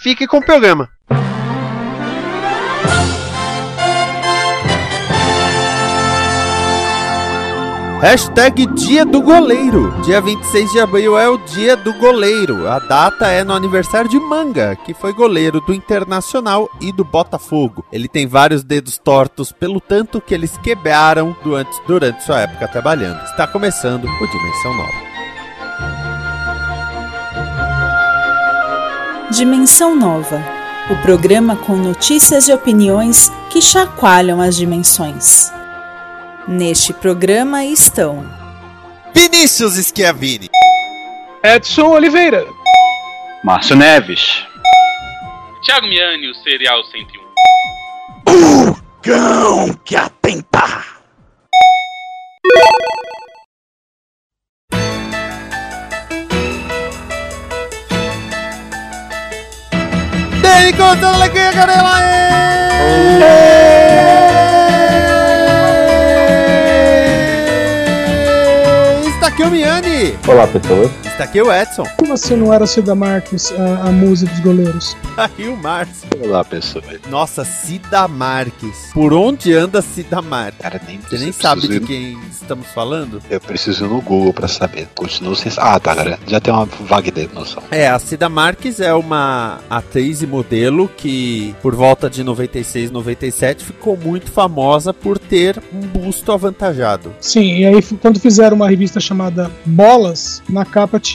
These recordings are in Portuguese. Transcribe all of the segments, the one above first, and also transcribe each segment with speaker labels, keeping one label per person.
Speaker 1: fique com o programa. Hashtag Dia do Goleiro. Dia 26 de abril é o Dia do Goleiro. A data é no aniversário de Manga, que foi goleiro do Internacional e do Botafogo. Ele tem vários dedos tortos pelo tanto que eles quebraram durante, durante sua época trabalhando. Está começando o Dimensão Nova.
Speaker 2: Dimensão Nova o programa com notícias e opiniões que chacoalham as dimensões. Neste programa estão
Speaker 1: Vinícius Schiavini,
Speaker 3: Edson Oliveira,
Speaker 4: Márcio Neves,
Speaker 5: Thiago Miani, o Serial 101.
Speaker 6: O cão que atenta!
Speaker 1: Dele contando alegria, Canela! Está aqui o Miani!
Speaker 7: Olá, pessoas.
Speaker 1: Está aqui o Edson.
Speaker 3: Como assim não era Cida Marques a, a musa dos goleiros?
Speaker 1: Aqui o Márcio.
Speaker 4: Olá, pessoas.
Speaker 1: Nossa, Cida Marques. Por onde anda Cida Marques?
Speaker 4: Cara, nem
Speaker 1: Você nem sabe de
Speaker 4: ir-
Speaker 1: quem estamos falando?
Speaker 4: Eu preciso ir no Google pra saber. Continuo sem. Ah, tá, galera. Já tem uma vaga de noção.
Speaker 1: É, a Cida Marques é uma atriz e modelo que, por volta de 96, 97, ficou muito famosa por ter um busto avantajado.
Speaker 3: Sim, e aí quando fizeram uma revista chamada Bolas, na capa tinha,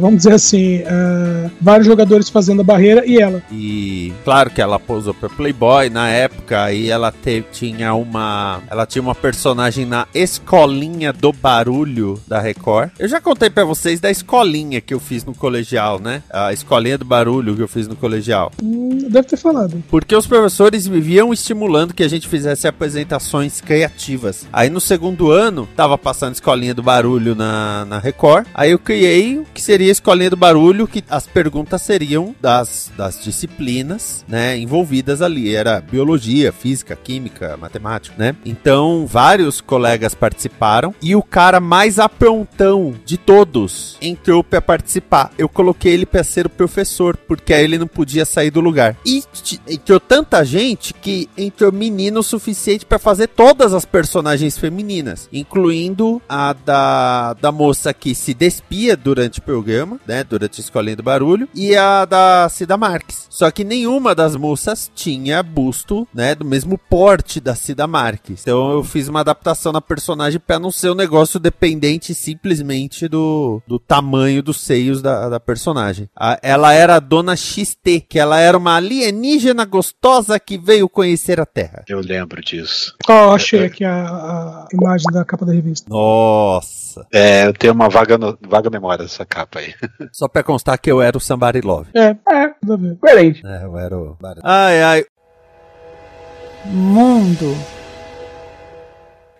Speaker 3: vamos dizer assim, eh, vários jogadores fazendo a barreira e ela.
Speaker 1: E claro que ela posou pra Playboy na época e ela te- tinha uma ela tinha uma personagem na Escolinha do Barulho da Record. Eu já contei pra vocês da escolinha que eu fiz no colegial, né? A Escolinha do Barulho que eu fiz no colegial.
Speaker 3: Hum, deve ter falado.
Speaker 1: Porque os professores viviam estimulando que a gente fizesse apresentações criativas. Aí no segundo ano, tava passando Escolinha do Barulho na, na Record. Aí eu criei o que seria a Escolinha do Barulho, que as perguntas seriam das, das disciplinas, né, envolvidas ali. Era biologia, física, química, matemática, né? Então, vários colegas participaram. E o cara mais aprontão de todos entrou pra participar. Eu coloquei ele pra ser o professor, porque aí ele não podia sair do lugar. E entrou tanta gente que entrou menino o suficiente pra fazer todas as personagens femininas, incluindo a da, da moça que se despia durante o programa, né, durante a Escolinha do Barulho, e a da Cida Marques. Só que nenhuma das moças tinha busto, né, do mesmo porte da Cida Marques. Então eu fiz uma adaptação na personagem pra não ser um negócio dependente simplesmente do, do tamanho dos seios da, da personagem. A- ela era a Dona XT, que ela era uma alienígena gostosa que veio conhecer a Terra.
Speaker 4: Eu lembro disso.
Speaker 3: Ó, achei aqui a, a imagem da capa da revista.
Speaker 1: Nossa!
Speaker 4: É, eu tenho uma vaga, no- vaga memória dessa capa aí.
Speaker 1: Só pra constar que eu era o Somebody Love.
Speaker 3: É, é.
Speaker 7: Coerente.
Speaker 1: É, eu era o... Ai, ai,
Speaker 2: Mundo.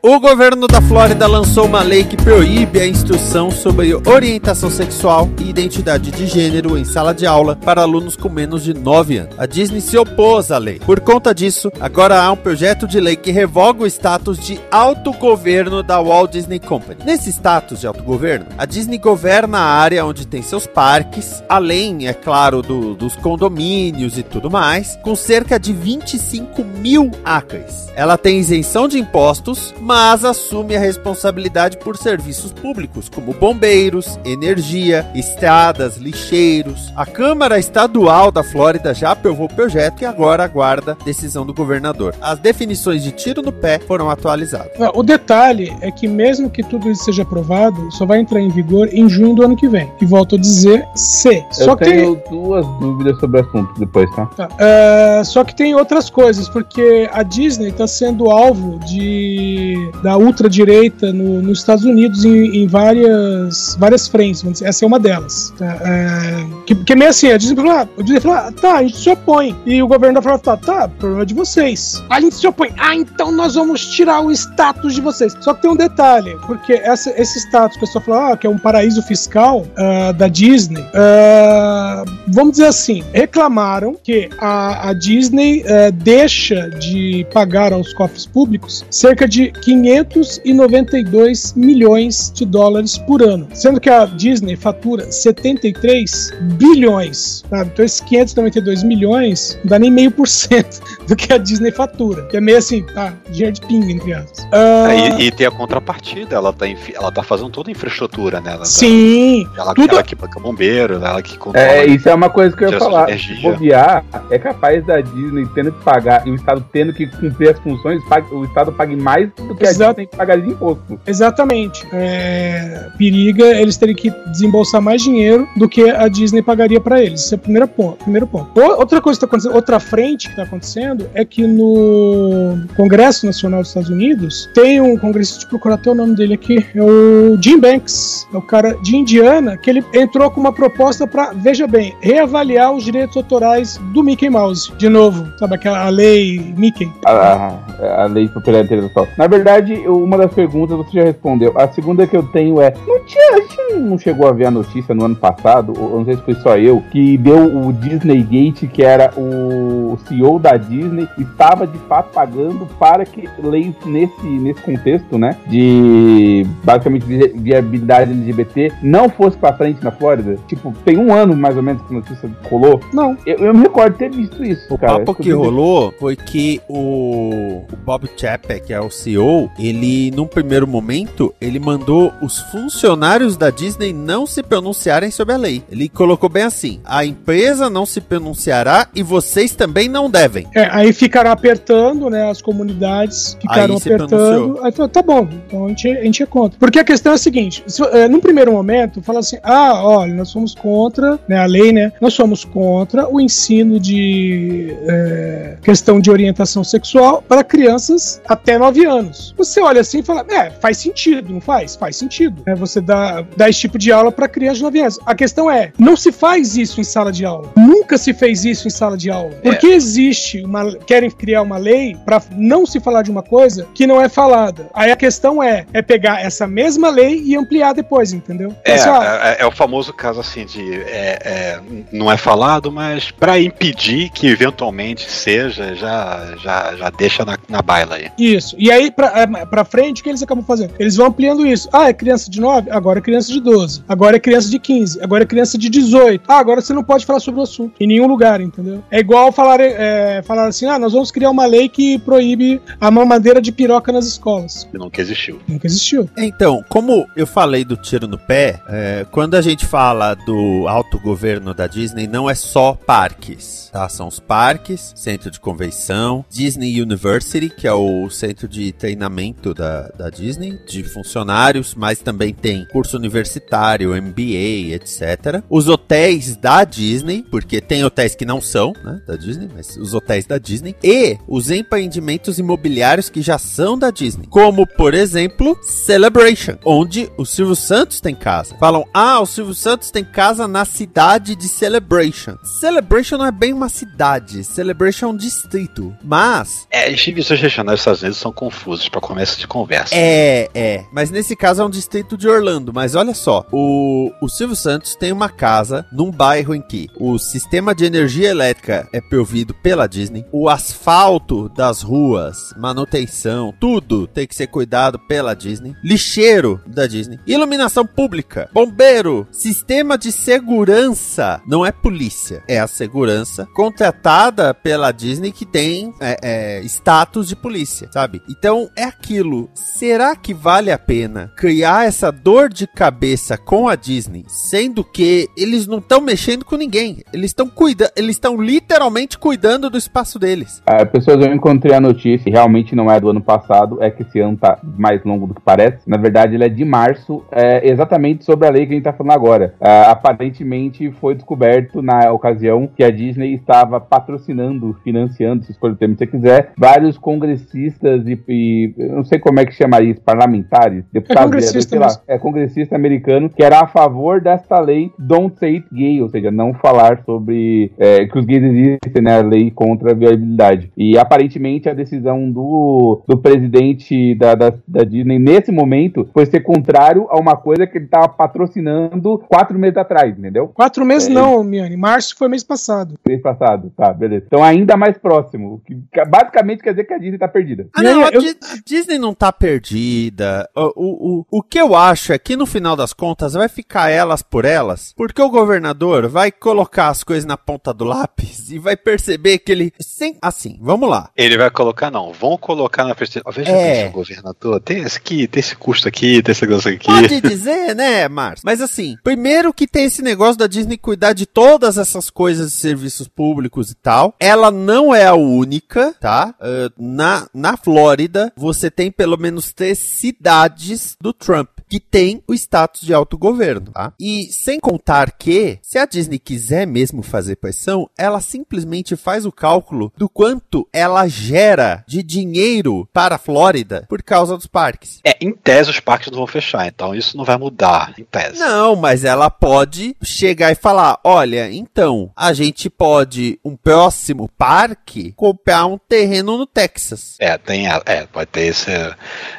Speaker 1: O governo da Flórida lançou uma lei que proíbe a instrução sobre orientação sexual e identidade de gênero em sala de aula para alunos com menos de 9 anos. A Disney se opôs à lei. Por conta disso, agora há um projeto de lei que revoga o status de autogoverno da Walt Disney Company. Nesse status de autogoverno, a Disney governa a área onde tem seus parques, além, é claro, do- dos condomínios e tudo mais, com cerca de 25 mil acres. Ela tem isenção de impostos, mas assume a responsabilidade por serviços públicos, como bombeiros, energia, estradas, lixeiros. A Câmara Estadual da Flórida já aprovou o projeto e agora aguarda decisão do governador. As definições de tiro no pé foram atualizadas.
Speaker 3: Ah, O detalhe é que mesmo que tudo isso seja aprovado, só vai entrar em vigor em junho do ano que vem. E volto a dizer, se. Só
Speaker 7: Eu
Speaker 3: que
Speaker 7: tenho duas dúvidas sobre o assunto depois, tá?
Speaker 3: Tá. É, só que tem outras coisas, porque a Disney está sendo alvo de da ultradireita no, nos Estados Unidos em, em várias, várias frentes. vamos dizer. Essa é uma delas. tá? É, que, que é meio assim, a Disney falou, ah, a Disney falou, ah, tá, a gente se opõe. E o governo da Flórida fala, tá, problema de vocês. A gente se opõe. Ah, então nós vamos tirar o status de vocês. Só que tem um detalhe, porque essa- esse status que eu estou falando, ah, que é um paraíso fiscal ah, da Disney, ah, vamos dizer assim, reclamaram que a, a Disney ah, deixa de pagar aos cofres públicos cerca de 592 milhões de dólares por ano, sendo que a Disney fatura 73 bilhões, sabe? Então esses 592 milhões não dá nem meio por cento do que a Disney fatura, que é meio assim, tá, dinheiro de pinga, entre aspas. Ah,
Speaker 4: É, e, e tem a contrapartida, ela tá, infi- ela tá fazendo toda a infraestrutura, né? Ela,
Speaker 3: sim,
Speaker 4: Ela,
Speaker 3: tudo-
Speaker 4: ela que banca bombeiro, ela que controla.
Speaker 7: É, isso é uma coisa que eu ia falar. bobear, é capaz da Disney tendo que pagar e o Estado tendo que cumprir as funções, o Estado pague mais do que
Speaker 3: Exato.
Speaker 7: a Disney pagaria de imposto.
Speaker 3: Exatamente. É, periga eles terem que desembolsar mais dinheiro do que a Disney pagaria para eles. Esse é o primeiro ponto. Primeiro ponto. Outra coisa que está acontecendo, outra frente que está acontecendo é que no Congresso Nacional dos Estados Unidos tem um congressista, deixa eu procurar até o nome dele aqui, é o Jim Banks, é o cara de Indiana, que ele entrou com uma proposta para, veja bem, reavaliar os direitos autorais do Mickey Mouse. De novo, sabe aquela lei Mickey?
Speaker 7: A, a- a lei de propriedade intelectual. Na verdade, eu- uma das perguntas você já respondeu. A segunda que eu tenho é: não tinha, a gente não chegou a ver a notícia no ano passado, ou não sei se foi só eu, que deu o Disney Gate, que era o CEO da Disney, estava de fato pagando para que leis nesse, nesse contexto, né? De basicamente vi- viabilidade LGBT não fosse pra frente na Flórida. Tipo, tem um ano mais ou menos que a notícia rolou.
Speaker 3: Não.
Speaker 7: Eu, eu me recordo de ter visto isso,
Speaker 1: O
Speaker 7: cara.
Speaker 1: papo que rolou foi que o, o Bob Chapek, que é o CEO, ele, num primeiro momento, ele mandou os funcionários da Disney não se pronunciarem sobre a lei. Ele colocou bem assim: a empresa não se pronunciará e vocês também não devem.
Speaker 3: É, aí ficaram apertando, né? As comunidades ficaram
Speaker 1: Aí
Speaker 3: apertando. Aí tá bom, então a gente, a gente é contra. Porque a questão é a seguinte: se, é, num primeiro momento, fala assim: ah, olha, nós somos contra, né? A lei, né? Nós somos contra o ensino de é, questão de orientação sexual para crianças até 9 anos. Você olha assim e fala, é, faz sentido, não faz? Faz sentido. É, você dá, dá esse tipo de aula para crianças de 9 anos. A questão é, não se faz isso em sala de aula. Nunca se fez isso em sala de aula.
Speaker 4: É.
Speaker 3: que existe uma. Querem criar uma lei para não se falar de uma coisa que não é falada? Aí a questão é, é pegar essa mesma lei e ampliar depois, entendeu?
Speaker 4: É,
Speaker 3: Assim, ó,
Speaker 4: é, é o famoso caso assim de é, é, não é falado, mas pra impedir que eventualmente seja, já, já, já deixa na, na baila aí.
Speaker 3: Isso. E aí, pra, é, pra frente, o que eles acabam fazendo? Eles vão ampliando isso. Ah, é criança de 9? Agora é criança de 12. Agora é criança de 15. Agora é criança de 18. Ah, agora você não pode falar sobre o assunto. Em nenhum lugar, entendeu? É igual falar, é, falar assim: ah, nós vamos criar uma lei que proíbe a mamadeira de piroca nas escolas.
Speaker 4: Que nunca existiu.
Speaker 3: Nunca existiu.
Speaker 1: Então, como eu falei do tiro no pé, é, quando a gente fala do autogoverno da Disney, não é só parques, tá? São os parques, centro de convenção, Disney University, que é o centro de treinamento da, da Disney, de funcionários, mas também tem curso universitário, MBA, etc. Os hotéis da Disney, porque tem hotéis que não são, né, da Disney, mas os hotéis da Disney, e os empreendimentos imobiliários que já são da Disney, como, por exemplo, Celebration, onde o Silvio Santos tem casa. Falam, ah, o Silvio Santos tem casa na cidade de Celebration. Celebration não é bem uma cidade, Celebration é um distrito, mas
Speaker 4: É, as divisões regionais dos Estados Unidos são confusos pra começo de conversa.
Speaker 1: é, é. Mas nesse caso é um distrito de Orlando. Mas olha só, o, o Silvio Santos tem uma casa num bairro em que o sistema de energia elétrica é provido pela Disney, o asfalto das ruas, manutenção, tudo tem que ser cuidado pela Disney, lixeiro da Disney, iluminação pública, bombeiro, sistema de segurança, não é polícia, é a segurança contratada pela Disney que tem é, é, status de polícia, sabe? Então é aquilo. Será que vale a pena criar essa dor de cabeça com a Disney, sendo que eles não estão mexendo com ninguém. Eles estão cuidando, eles estão literalmente cuidando do espaço deles.
Speaker 7: Ah, pessoas, eu encontrei a notícia, realmente não é do ano passado, é que esse ano tá mais longo do que parece. Na verdade, ele é de março, é exatamente sobre a lei que a gente tá falando agora. Ah, aparentemente foi descoberto na ocasião que a Disney estava patrocinando, financiando, se escolhe o termo que você quiser, vários congressistas e, e eu não sei como é que chama isso, parlamentares, deputados,
Speaker 3: congressista
Speaker 7: sei lá, é congressista americano que era a favor desta lei Don't Say It Gay, ou seja, não falar sobre é, que os gays existem, né, a lei contra a viabilidade. E aparentemente a decisão do, do presidente da, da, da Disney nesse momento foi ser contrário a uma coisa que ele estava patrocinando quatro meses atrás, entendeu?
Speaker 3: Quatro meses
Speaker 7: É.
Speaker 3: não, Miane. Março foi mês passado.
Speaker 7: Mês passado, tá, beleza. Então ainda mais próximo, que basicamente quer dizer que a Disney tá perdida.
Speaker 1: Ah, não, a,
Speaker 3: eu-
Speaker 1: a Disney não tá perdida. O, o, o, o que eu acho é que no final das contas vai ficar elas por elas, porque o governador vai colocar as coisas na ponta do lápis e vai perceber que ele. Sem, assim, vamos lá.
Speaker 4: Ele vai colocar, não, vão colocar na frente. Veja
Speaker 1: É.
Speaker 4: bem, governador, tem esse aqui, tem esse custo aqui, tem esse negócio aqui.
Speaker 1: Pode dizer, né, Márcio? Mas assim, primeiro que tem esse negócio da Disney cuidar de todas essas coisas de serviços públicos e tal. Ela não é a única, tá? Ah, na, na Flórida, você tem pelo menos três cidades do Trump que tem o status de autogoverno, tá? E sem contar que, se a Disney quiser mesmo fazer pressão, ela simplesmente faz o cálculo do quanto ela gera de dinheiro para a Flórida por causa dos parques.
Speaker 4: É, em tese os parques não vão fechar, então isso não vai mudar, em tese.
Speaker 1: Não, mas ela pode chegar e falar: olha, então, a gente pode, um próximo parque, comprar um terreno no Texas.
Speaker 4: É, tem, é, pode ter esse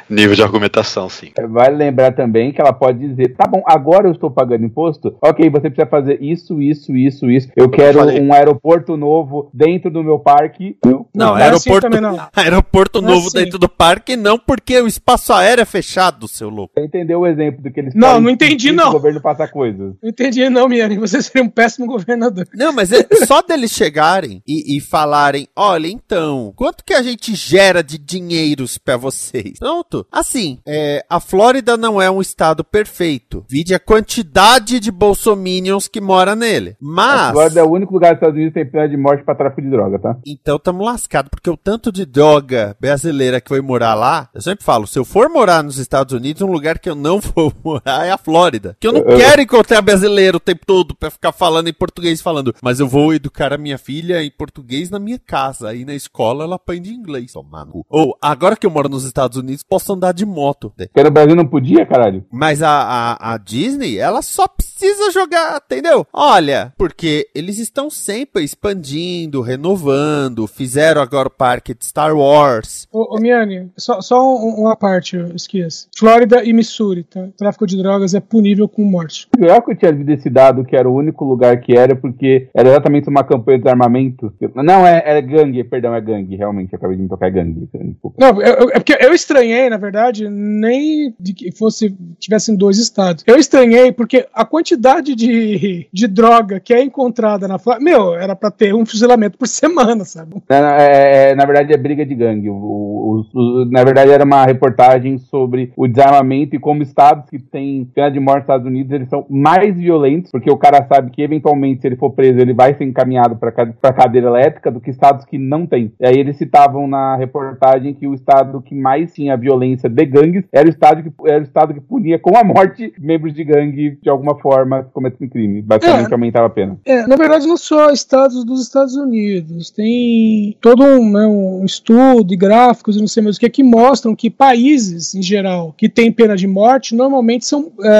Speaker 4: nível de argumentação, sim.
Speaker 7: Vale lembrar também que ela pode dizer, tá bom, agora eu estou pagando imposto, ok, você precisa fazer isso, isso, isso, isso. Eu quero
Speaker 4: falei.
Speaker 7: um aeroporto novo dentro do meu parque.
Speaker 1: Não,
Speaker 3: Não é assim
Speaker 1: aeroporto,
Speaker 3: também, não.
Speaker 1: aeroporto
Speaker 3: Não é
Speaker 1: novo
Speaker 3: assim.
Speaker 1: dentro do parque, não, porque o espaço aéreo é fechado, seu louco.
Speaker 7: Você entendeu o exemplo do que eles
Speaker 3: Não, não entendi, não.
Speaker 7: O governo passa coisas.
Speaker 3: Não entendi, não, Miane. Você seria um péssimo governador.
Speaker 1: Não, mas é só deles chegarem e, e falarem: olha, então, quanto que a gente gera de dinheiros pra vocês? Pronto. Assim, é, a Flórida não é um estado perfeito. Vide a quantidade de bolsominions que mora nele.
Speaker 7: A
Speaker 1: Mas.
Speaker 7: Flórida é o único lugar dos Estados Unidos que tem pena de morte pra tráfico de droga, tá?
Speaker 1: Então tamo lascado, porque o tanto de droga brasileira que foi morar lá, eu sempre falo, se eu for morar nos Estados Unidos, um lugar que eu não vou morar é a Flórida. Que eu não
Speaker 7: Eu-
Speaker 1: quero encontrar brasileiro o tempo todo pra ficar falando em português, falando, mas eu vou educar a minha filha em português na minha casa, aí na escola ela aprende inglês. Tomar no cu. Ou, agora que eu moro nos Estados Unidos, posso andar de moto.
Speaker 7: Porque no Brasil não podia, caralho.
Speaker 1: Mas a, a, a Disney, ela só precisa jogar, entendeu? Olha, porque eles estão sempre expandindo, renovando, fizeram agora o parque de Star Wars.
Speaker 3: Ô, ô Miane, só, só um- uma parte, eu esqueço. Flórida e Missouri, tá? Tráfico de drogas é punível com morte.
Speaker 7: Eu que eu tinha lido esse dado que era o único lugar que era, porque era exatamente uma campanha de desarmamento. Não, é, é gangue, perdão, é gangue, realmente, eu acabei de me tocar é gangue.
Speaker 3: Não, é porque eu estranhei, na verdade, nem de que fosse tivessem dois estados. Eu estranhei porque a quantidade de, de droga que é encontrada na Flórida, meu, era pra ter um fuzilamento por semana, sabe?
Speaker 7: Não, é- é- na verdade é briga de gangue. O- o- o- na verdade era uma reportagem sobre o desarmamento e como estados que têm pena de morte nos Estados Unidos eles são mais violentos, porque o cara sabe que eventualmente se ele for preso ele vai ser encaminhado para cadeira elétrica do que estados que não têm. E aí eles citavam na reportagem que o estado que mais tinha violência de gangues era o estado que, era o estado que punia com a morte membros de gangue de alguma forma que cometem crime. Basicamente
Speaker 3: É.
Speaker 7: aumentava a pena.
Speaker 3: É, na verdade, não só estados dos Estados Unidos, tem todo um, né, um estudo e gráficos e não sei mais o que que mostram que países, em geral, que têm pena de morte, normalmente são é,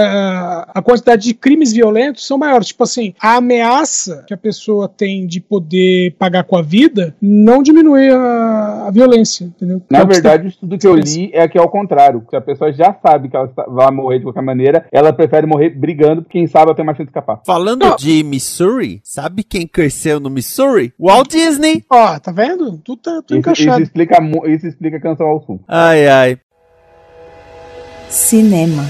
Speaker 3: a quantidade de crimes violentos são maiores. Tipo assim, a ameaça que a pessoa tem de poder pagar com a vida não diminui a, a violência, entendeu?
Speaker 7: Na verdade, o estudo que eu li é que é ao contrário. Que a pessoa já sabe que ela vai morrer de qualquer maneira, ela prefere morrer brigando, porque sabe ela tem mais chance de escapar.
Speaker 1: Falando
Speaker 3: Não.
Speaker 1: de Missouri, sabe quem cresceu no Missouri? Walt Disney.
Speaker 3: Ó, tá vendo? Tudo tá tudo
Speaker 7: Isso, isso
Speaker 3: encaixado.
Speaker 7: explica, mu- isso explica a canção ao sul.
Speaker 1: Ai, ai.
Speaker 2: Cinema.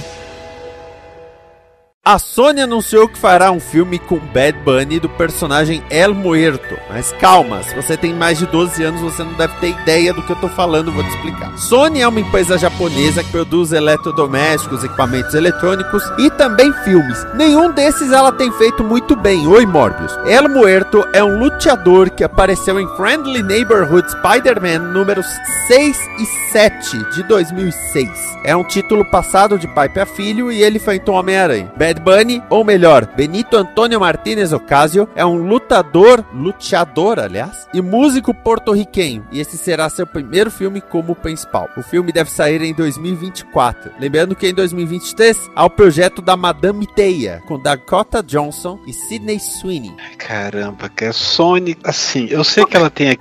Speaker 1: A Sony anunciou que fará um filme com Bad Bunny do personagem El Muerto. Mas calma, se você tem mais de 12 anos, você não deve ter ideia do que eu tô falando, vou te explicar. Sony é uma empresa japonesa que produz eletrodomésticos, equipamentos eletrônicos e também filmes. Nenhum desses ela tem feito muito bem. Oi, Morbius. El Muerto é um luteador que apareceu em Friendly Neighborhood Spider-Man números 6 e 7 de 2006. É um título passado de pai para filho e ele enfrentou Homem-Aranha. Bad Bunny, ou melhor, Benito Antônio Martinez Ocasio, é um lutador, luteador, aliás, e músico porto-riquenho. E esse será seu primeiro filme como principal. O filme deve sair em 2024. Lembrando que em 2023 há o projeto da Madame Teia, com Dakota Johnson e Sidney Sweeney.
Speaker 4: Caramba, que é Sony, assim, eu sei que ela tem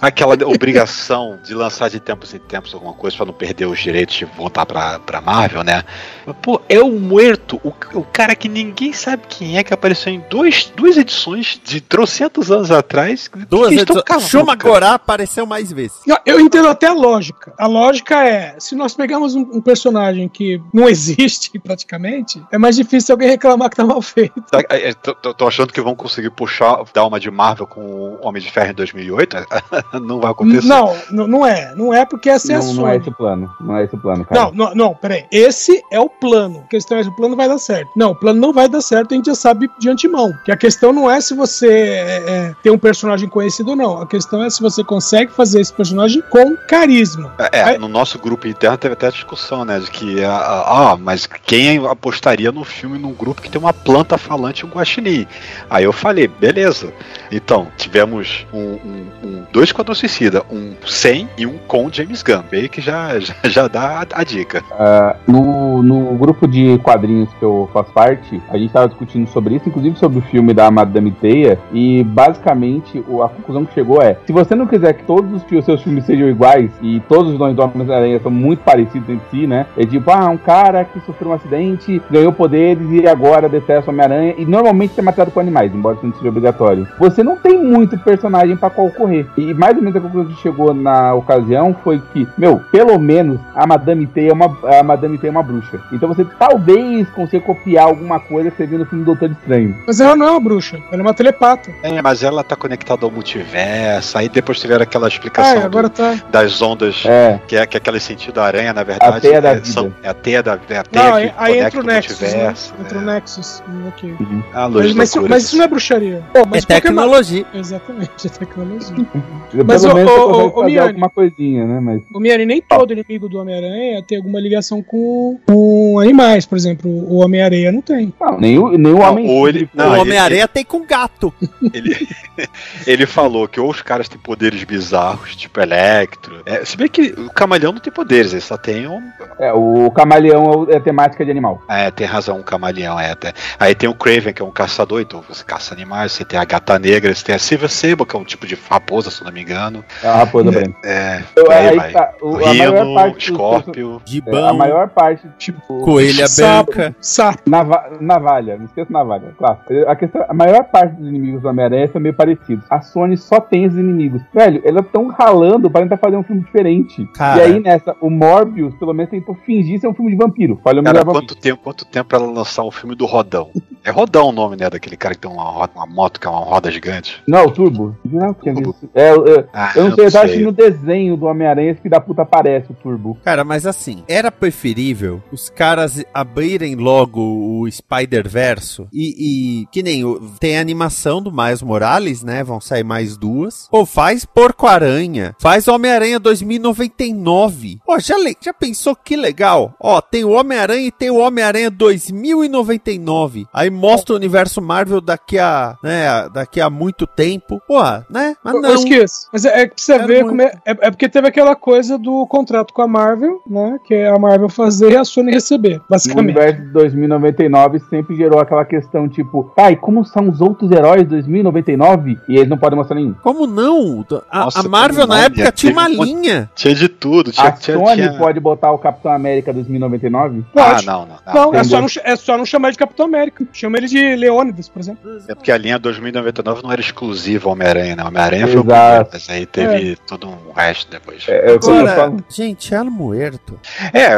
Speaker 4: aquela obrigação de lançar de tempos em tempos alguma coisa pra não perder os direitos de voltar pra Marvel, né? Mas, pô, é o Muerto, o, o cara que ninguém sabe quem é, que apareceu em dois, duas edições de trocentos anos atrás.
Speaker 1: Duas edições.
Speaker 4: cavando,
Speaker 1: Shuma
Speaker 4: cara.
Speaker 1: Gorá apareceu mais vezes.
Speaker 3: Eu- Eu entendo até a lógica. A lógica é, se nós pegamos um, um personagem que não existe praticamente, é mais difícil alguém reclamar que tá mal feito.
Speaker 4: Tá, é, é, tô, tô- achando que vão conseguir puxar, dar uma de Marvel com o Homem de Ferro em 2008? não vai acontecer.
Speaker 3: Não, não, não é. Não é porque essa é a
Speaker 7: Não, não
Speaker 3: Sony.
Speaker 7: é esse o plano. Não é esse o plano, cara.
Speaker 3: Não, não, não, peraí. Esse é o plano. A questão é se o plano vai dar certo. Não, o plano não vai dar certo, a gente já sabe de antemão. Que a questão não é se você é, é, tem um personagem conhecido ou não. A questão é se você consegue fazer esse personagem com carisma.
Speaker 4: É,
Speaker 3: Aí-
Speaker 4: no nosso grupo interno teve até a discussão, né? De que, ah, ah, mas quem apostaria no filme num grupo que tem uma planta falante e um guaxinim? Aí eu falei, beleza. Então, tivemos um, um, um dois Esquadrão Suicida, um sem e um com James Gunn. Meio que já, já, já dá a, a dica.
Speaker 7: Ah, no, no grupo de quadrinhos que eu faço parte, a gente estava discutindo sobre isso, inclusive sobre o filme da Madame Teia, e basicamente a conclusão que chegou é: se você não quiser que todos os seus filmes sejam iguais e todos os nomes do Homem-Aranha são muito parecidos entre si, né? É tipo, ah, um cara que sofreu um acidente, ganhou poderes e agora detesta o Homem-Aranha, e normalmente é matado com animais, embora isso não seja obrigatório. Você não tem muito personagem pra qual correr. E mais ou menos a conclusão que chegou na ocasião foi que, meu, pelo menos a Madame Teia é uma, a Madame Teia é uma bruxa. Então você talvez consiga copiar alguma coisa no filme do Doutor Estranho.
Speaker 3: Mas ela não é uma bruxa, ela é uma telepata.
Speaker 4: É, mas ela tá conectada ao multiverso. Aí depois tiveram aquela explicação
Speaker 3: Ah, agora
Speaker 4: do-
Speaker 3: tá.
Speaker 4: das ondas,
Speaker 7: É,
Speaker 4: que é que é aquele sentido da aranha, na verdade.
Speaker 7: A teia da
Speaker 4: é,
Speaker 7: vida.
Speaker 4: são- é a teia da é a teia
Speaker 3: Não,
Speaker 4: que
Speaker 3: aí, entra o
Speaker 4: o
Speaker 3: Nexus, né? Entra o
Speaker 4: é.
Speaker 3: Nexus. Hum, ok.
Speaker 4: Ah, luz
Speaker 3: Mas, mas, mas isso não é bruxaria. Pô, mas
Speaker 1: é
Speaker 3: qualquer
Speaker 1: tecnologia.
Speaker 3: Exatamente, é tecnologia.
Speaker 7: pelo
Speaker 3: Mas,
Speaker 7: menos
Speaker 3: ô,
Speaker 7: consegue
Speaker 3: ô,
Speaker 7: fazer
Speaker 3: Miane.
Speaker 7: alguma coisinha, né? Mas
Speaker 3: O Miane, nem todo inimigo do Homem-Aranha tem alguma ligação com, com animais, por exemplo. O Homem-Aranha não tem.
Speaker 7: não, nem o, nem o
Speaker 4: Não,
Speaker 7: homem.
Speaker 4: ou ele- não,
Speaker 1: o
Speaker 4: ele-
Speaker 1: Homem-Aranha tem com gato.
Speaker 4: Ele, ele falou que ou os caras têm poderes bizarros, tipo Electro. É, se bem que o camaleão não tem poderes, ele só tem um.
Speaker 7: É, o camaleão é temática de animal.
Speaker 4: É, tem razão, um camaleão é até. Aí tem o Craven, que é um caçador, então você caça animais. Você tem a gata negra, você tem a Silver Sable, que é um tipo de raposa, se eu não me engano.
Speaker 7: É a raposa branca.
Speaker 4: É,
Speaker 7: Eu-
Speaker 4: por aí,
Speaker 7: tá, o- a maior
Speaker 4: Rino,
Speaker 7: parte dos
Speaker 4: Scorpio.
Speaker 7: É, a maior parte,
Speaker 3: Tipo,
Speaker 1: coelha
Speaker 3: sapo,
Speaker 1: branca.
Speaker 3: sapo.
Speaker 7: Nava- navalha, não esqueça navalha, claro. A, questão, a maior parte dos inimigos do Homem-Aranha são meio parecidos. A Sony só tem esses inimigos. Velho, elas estão ralando para tentar fazer um filme diferente.
Speaker 1: Cara.
Speaker 7: E aí, nessa, o Morbius, pelo menos, tentou fingir ser um filme de vampiro. Falha o
Speaker 4: Cara, quanto tempo, quanto tempo pra ela lançar um filme do Rodão? É Rodão o nome, né? Daquele cara que tem uma, roda- uma moto que é uma roda gigante.
Speaker 7: Não, o Turbo. Não, tinha
Speaker 4: Turbo.
Speaker 7: É, eu, eu,
Speaker 4: Ah,
Speaker 7: eu não sei, eu acho
Speaker 4: sei.
Speaker 7: que no desenho do Homem-Aranha esse filho da puta aparece o Turbo.
Speaker 1: Cara, mas assim, era preferível os caras abrirem logo o Spider-Verso e, e que nem o- tem a animação do Miles Morales, né? Vão sair mais duas. Pô, faz Porco-Aranha, faz Homem-Aranha 2099. Pô, já, já pensou que legal? Ó, tem o Homem-Aranha e tem o Homem-Aranha 2099. Aí mostra o universo Marvel daqui a, né, daqui a muito tempo. Porra, né? Mas
Speaker 3: Eu
Speaker 1: não.
Speaker 3: esqueço. Mas é, é que você
Speaker 1: Era
Speaker 3: vê
Speaker 1: muito.
Speaker 3: como é, é. é porque teve aquela coisa do contrato com a Marvel, né? Que é a Marvel fazer e a Sony receber, basicamente.
Speaker 7: universo de 2099 sempre gerou aquela questão tipo, tá, e como são os outros heróis de 2099? E eles não podem mostrar nenhum.
Speaker 1: Como não? A,
Speaker 4: Nossa,
Speaker 1: a Marvel na época
Speaker 4: né?
Speaker 1: tinha uma
Speaker 4: um
Speaker 1: linha.
Speaker 4: Tinha de tudo. Tinha,
Speaker 7: A
Speaker 4: tinha,
Speaker 7: Sony
Speaker 4: tinha-
Speaker 7: pode botar o Capitão América 2099?
Speaker 4: Ah,
Speaker 3: Pode.
Speaker 4: não, não. não.
Speaker 3: Não, é só não, é só não chamar de Capitão América. Chama ele de Leônidas, por exemplo.
Speaker 4: É porque a linha 2099 não era exclusiva ao Homem-Aranha, né? Homem-Aranha foi o
Speaker 7: Exato.
Speaker 4: primeiro, mas aí teve todo um resto depois. É,
Speaker 7: É, é
Speaker 1: Agora, gente, El Muerto.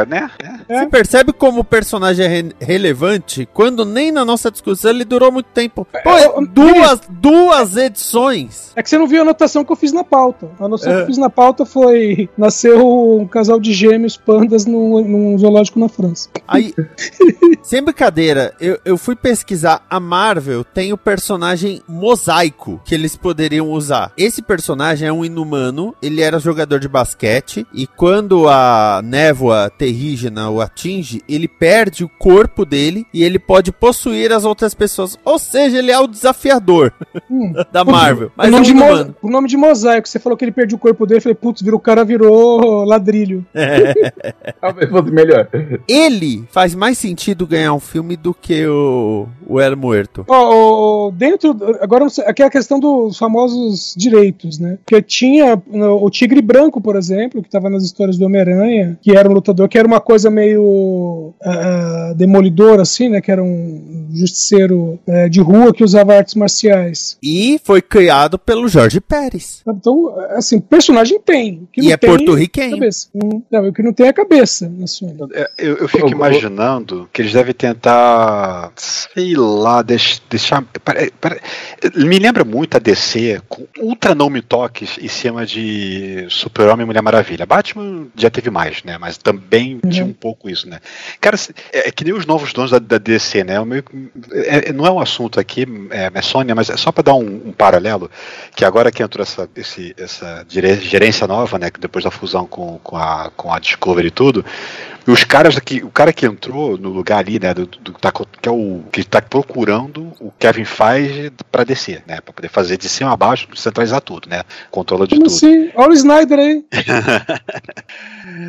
Speaker 4: né? É.
Speaker 3: É.
Speaker 1: Você percebe como o personagem é re- relevante relevante quando nem na nossa discussão ele durou muito tempo. Pô,
Speaker 3: É,
Speaker 1: é duas, duas edições.
Speaker 3: É que você não viu a anotação que eu fiz na pauta. A anotação
Speaker 1: É.
Speaker 3: que eu fiz na pauta foi: nasceu um casal de gêmeos pandas num, num zoológico na França.
Speaker 1: Aí, sem brincadeira, eu, eu fui pesquisar. A Marvel tem o personagem mosaico que eles poderiam usar. Esse personagem é um inumano, ele era jogador de basquete e quando a névoa terrígena o atinge, ele perde o corpo dele e ele pode possuir as outras pessoas. Ou seja, ele é o desafiador
Speaker 3: Hum.
Speaker 1: da Marvel. Mas
Speaker 3: o,
Speaker 1: é
Speaker 3: nome
Speaker 1: um
Speaker 3: de o nome de mosaico, você falou que ele perdeu o corpo dele, eu falei, putz, virou, o cara virou ladrilho.
Speaker 7: Talvez fosse melhor.
Speaker 1: Ele faz mais sentido ganhar um filme do que o, o El Muerto.
Speaker 3: Ó, ó, ó, dentro. Agora, não sei, aqui é a questão dos famosos direitos, né? Porque tinha o Tigre Branco, por exemplo, que estava nas histórias do Homem-Aranha, que era um lutador, que era uma coisa meio ah, ah, demolidor, assim, né? Que era um justiceiro eh, de rua que usava artes marciais.
Speaker 1: E foi criado pelo Jorge Pérez.
Speaker 3: Então, assim, personagem tem. Que
Speaker 1: E
Speaker 3: não
Speaker 1: é porto-riquenho.
Speaker 3: Não, o que não tem é cabeça.
Speaker 4: É, Eu, eu fico imaginando que eles devem tentar, sei lá, deix- deixar. me lembra muito a DC com ultra não me toques em cima de Super-Homem e Mulher Maravilha. Batman já teve mais, né? Mas também
Speaker 3: Uhum.
Speaker 4: tinha um pouco isso, né? Cara, é, é que nem os novos donos da, da DC, né? Meio é- é- não é um assunto aqui, é, é Sônia, mas é só para dar um, um paralelo, que agora que entrou essa, esse- essa gerência nova, né? Depois da fusão com, com, a, com a Discovery e tudo, os caras aqui, o cara que entrou no lugar ali, né, do, do- tá que é o que tá procurando o Kevin Feige para descer, né, para poder fazer de cima a baixo, centralizar tudo, né, controla de
Speaker 3: Como
Speaker 4: tudo.
Speaker 3: assim? Olha o Snyder aí.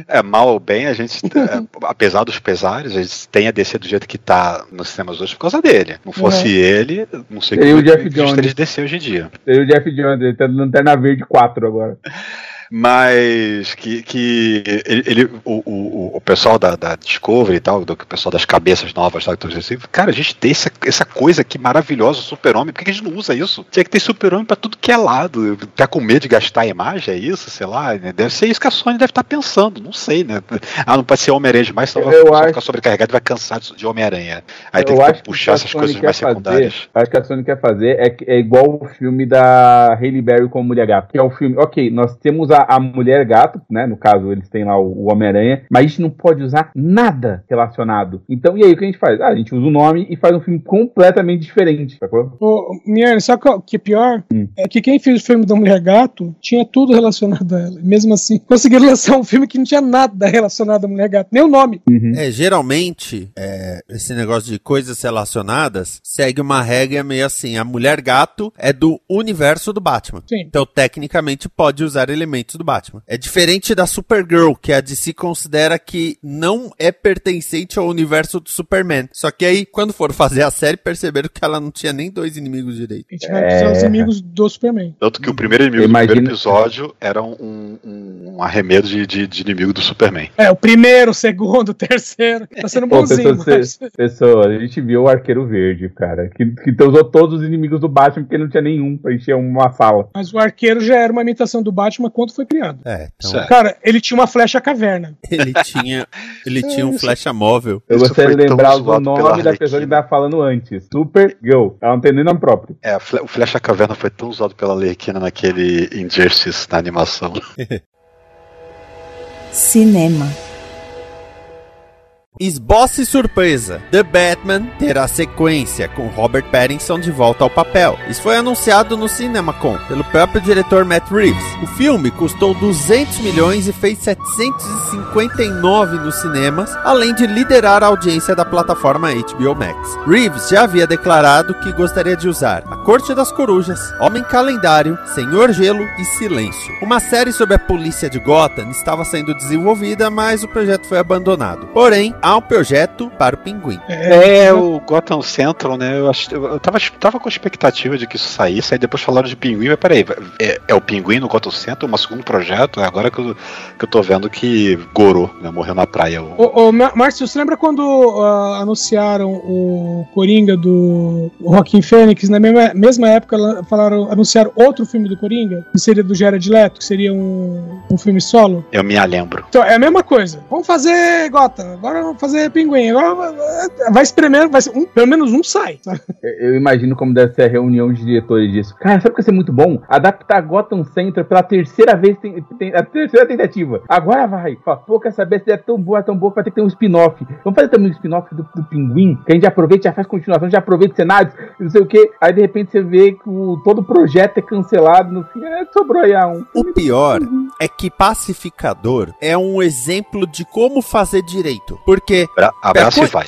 Speaker 4: É mal ou bem, a gente, é, apesar dos pesares, a gente tem a DC do jeito que tá nos cinemas hoje por causa dele. Não fosse
Speaker 3: Uhum.
Speaker 4: ele, não sei
Speaker 7: e o
Speaker 4: como é
Speaker 7: Jeff
Speaker 4: que
Speaker 7: Jones.
Speaker 4: eles DC hoje em dia.
Speaker 7: Tem o Jeff Jones, ele tá no Lanterna Verde 4 agora.
Speaker 4: Mas que, que ele, ele- o, o, o pessoal da, da Discovery e tal, do o pessoal das cabeças novas, tal, assim, cara, a gente tem essa, essa coisa aqui maravilhosa, super-homem, por que que a gente não usa isso? Tinha que ter super-homem pra tudo que é lado. Tá com medo de gastar a imagem, é isso? Sei lá, né? deve ser isso que a Sony deve estar pensando, não sei, né? Ah, não pode ser Homem-Aranha demais, senão vai
Speaker 7: acho-
Speaker 4: ficar sobrecarregado e vai cansar de Homem-Aranha. Aí tem que
Speaker 7: acho
Speaker 4: puxar
Speaker 7: a
Speaker 4: essas coisas mais
Speaker 7: fazer-
Speaker 4: secundárias.
Speaker 7: Acho que a Sony quer fazer é, que- é igual o filme da Hailey Berry com Mulher Gato. Que é o filme, ok, nós temos a, a Mulher Gato, né? No caso, eles têm lá o, o Homem-Aranha, mas a gente não pode usar nada relacionado. Então, e aí o que a gente faz? Ah, a gente usa o nome e faz um filme completamente diferente, sacou?
Speaker 3: Ô, Miane, sabe qual- o que é pior?
Speaker 7: Hum.
Speaker 3: É que quem fez o filme da Mulher Gato tinha tudo relacionado a ela. E mesmo assim, conseguiram lançar um filme que não tinha nada relacionado à Mulher Gato, nem o nome.
Speaker 1: É, geralmente, é, esse negócio de coisas relacionadas segue uma regra meio assim: a mulher gato é do universo do Batman.
Speaker 3: Sim.
Speaker 1: Então, tecnicamente, pode usar elementos do Batman. É diferente da Supergirl, que a DC considera que não é pertencente ao universo do Superman. Só que aí, quando for fazer a série, perceberam que ela não tinha nem dois inimigos direito.
Speaker 3: A gente vai precisar os inimigos do Superman.
Speaker 4: Tanto que o primeiro inimigo
Speaker 7: Imagina-
Speaker 4: do primeiro episódio era um, um, um arremedo de, de, de inimigo do Superman.
Speaker 3: É, o primeiro, o segundo, o terceiro. Tá sendo
Speaker 7: Pô,
Speaker 3: bonzinho.
Speaker 7: pessoa,
Speaker 3: mas-
Speaker 7: cê- pessoa, a gente viu o Arqueiro Verde, cara, que, que usou todos os inimigos do Batman porque não tinha nenhum pra encher uma sala.
Speaker 3: Mas o arqueiro já era uma imitação do Batman quando foi criado.
Speaker 1: É, então
Speaker 4: Certo.
Speaker 3: Cara, ele tinha uma flecha caverna.
Speaker 1: ele tinha, ele tinha um flecha móvel.
Speaker 7: Eu
Speaker 4: Isso
Speaker 7: gostaria de lembrar o nome da pessoa que
Speaker 4: Arlequina.
Speaker 7: tava falando antes. Supergirl. Ela não tem nem nome próprio.
Speaker 4: É, o Flecha Caverna foi tão usado pela Lerquina naquele Injustice na animação.
Speaker 2: Cinema.
Speaker 1: Esboce surpresa: The Batman terá sequência com Robert Pattinson de volta ao papel. Isso foi anunciado no CinemaCon pelo próprio diretor Matt Reeves. O filme custou 200 milhões e fez 759 nos cinemas, além de liderar a audiência da plataforma HBO Max. Reeves já havia declarado que gostaria de usar A Corte das Corujas, Homem Calendário, Senhor Gelo e Silêncio. Uma série sobre a polícia de Gotham estava sendo desenvolvida, mas o projeto foi abandonado. Porém, há um projeto para o Pinguim.
Speaker 4: É, o Gotham Central, né? Eu, acho, eu tava, tava com a expectativa de que isso saísse, aí depois falaram de Pinguim, mas peraí, é, é o Pinguim no Gotham Central, um segundo projeto? É agora que eu, que eu tô vendo que gorou, né? Morreu na praia. O...
Speaker 3: Ô, ô, Márcio, você lembra quando ah, anunciaram o Coringa do Joaquim Fênix? Na mesma, mesma época falaram, anunciaram outro filme do Coringa, que seria do Jared Leto, que seria um, um filme solo.
Speaker 4: Eu me lembro.
Speaker 3: Então, é a mesma coisa. Vamos fazer Gotham, agora fazer Pinguim, agora vai- espremendo, vai ser um, pelo menos um sai.
Speaker 7: Eu imagino como deve ser a reunião de diretores disso. Cara, sabe o que vai ser muito bom? Adaptar Gotham Center pela terceira vez, tem, tem- a terceira tentativa. Agora vai. Fala, pô, quer saber se é tão boa, é tão boa que vai ter que ter um spin-off. Vamos fazer também um spin-off do, do Pinguim, que a gente aproveita, já faz continuação, já aproveita cenários, não sei o que. Aí de repente você vê que o- todo o projeto é cancelado no fim. É, sobrou aí a um.
Speaker 1: O pior é que Pacificador é um exemplo de como fazer direito. Porque
Speaker 4: Abra- Abraço
Speaker 1: Pera,
Speaker 4: e vai.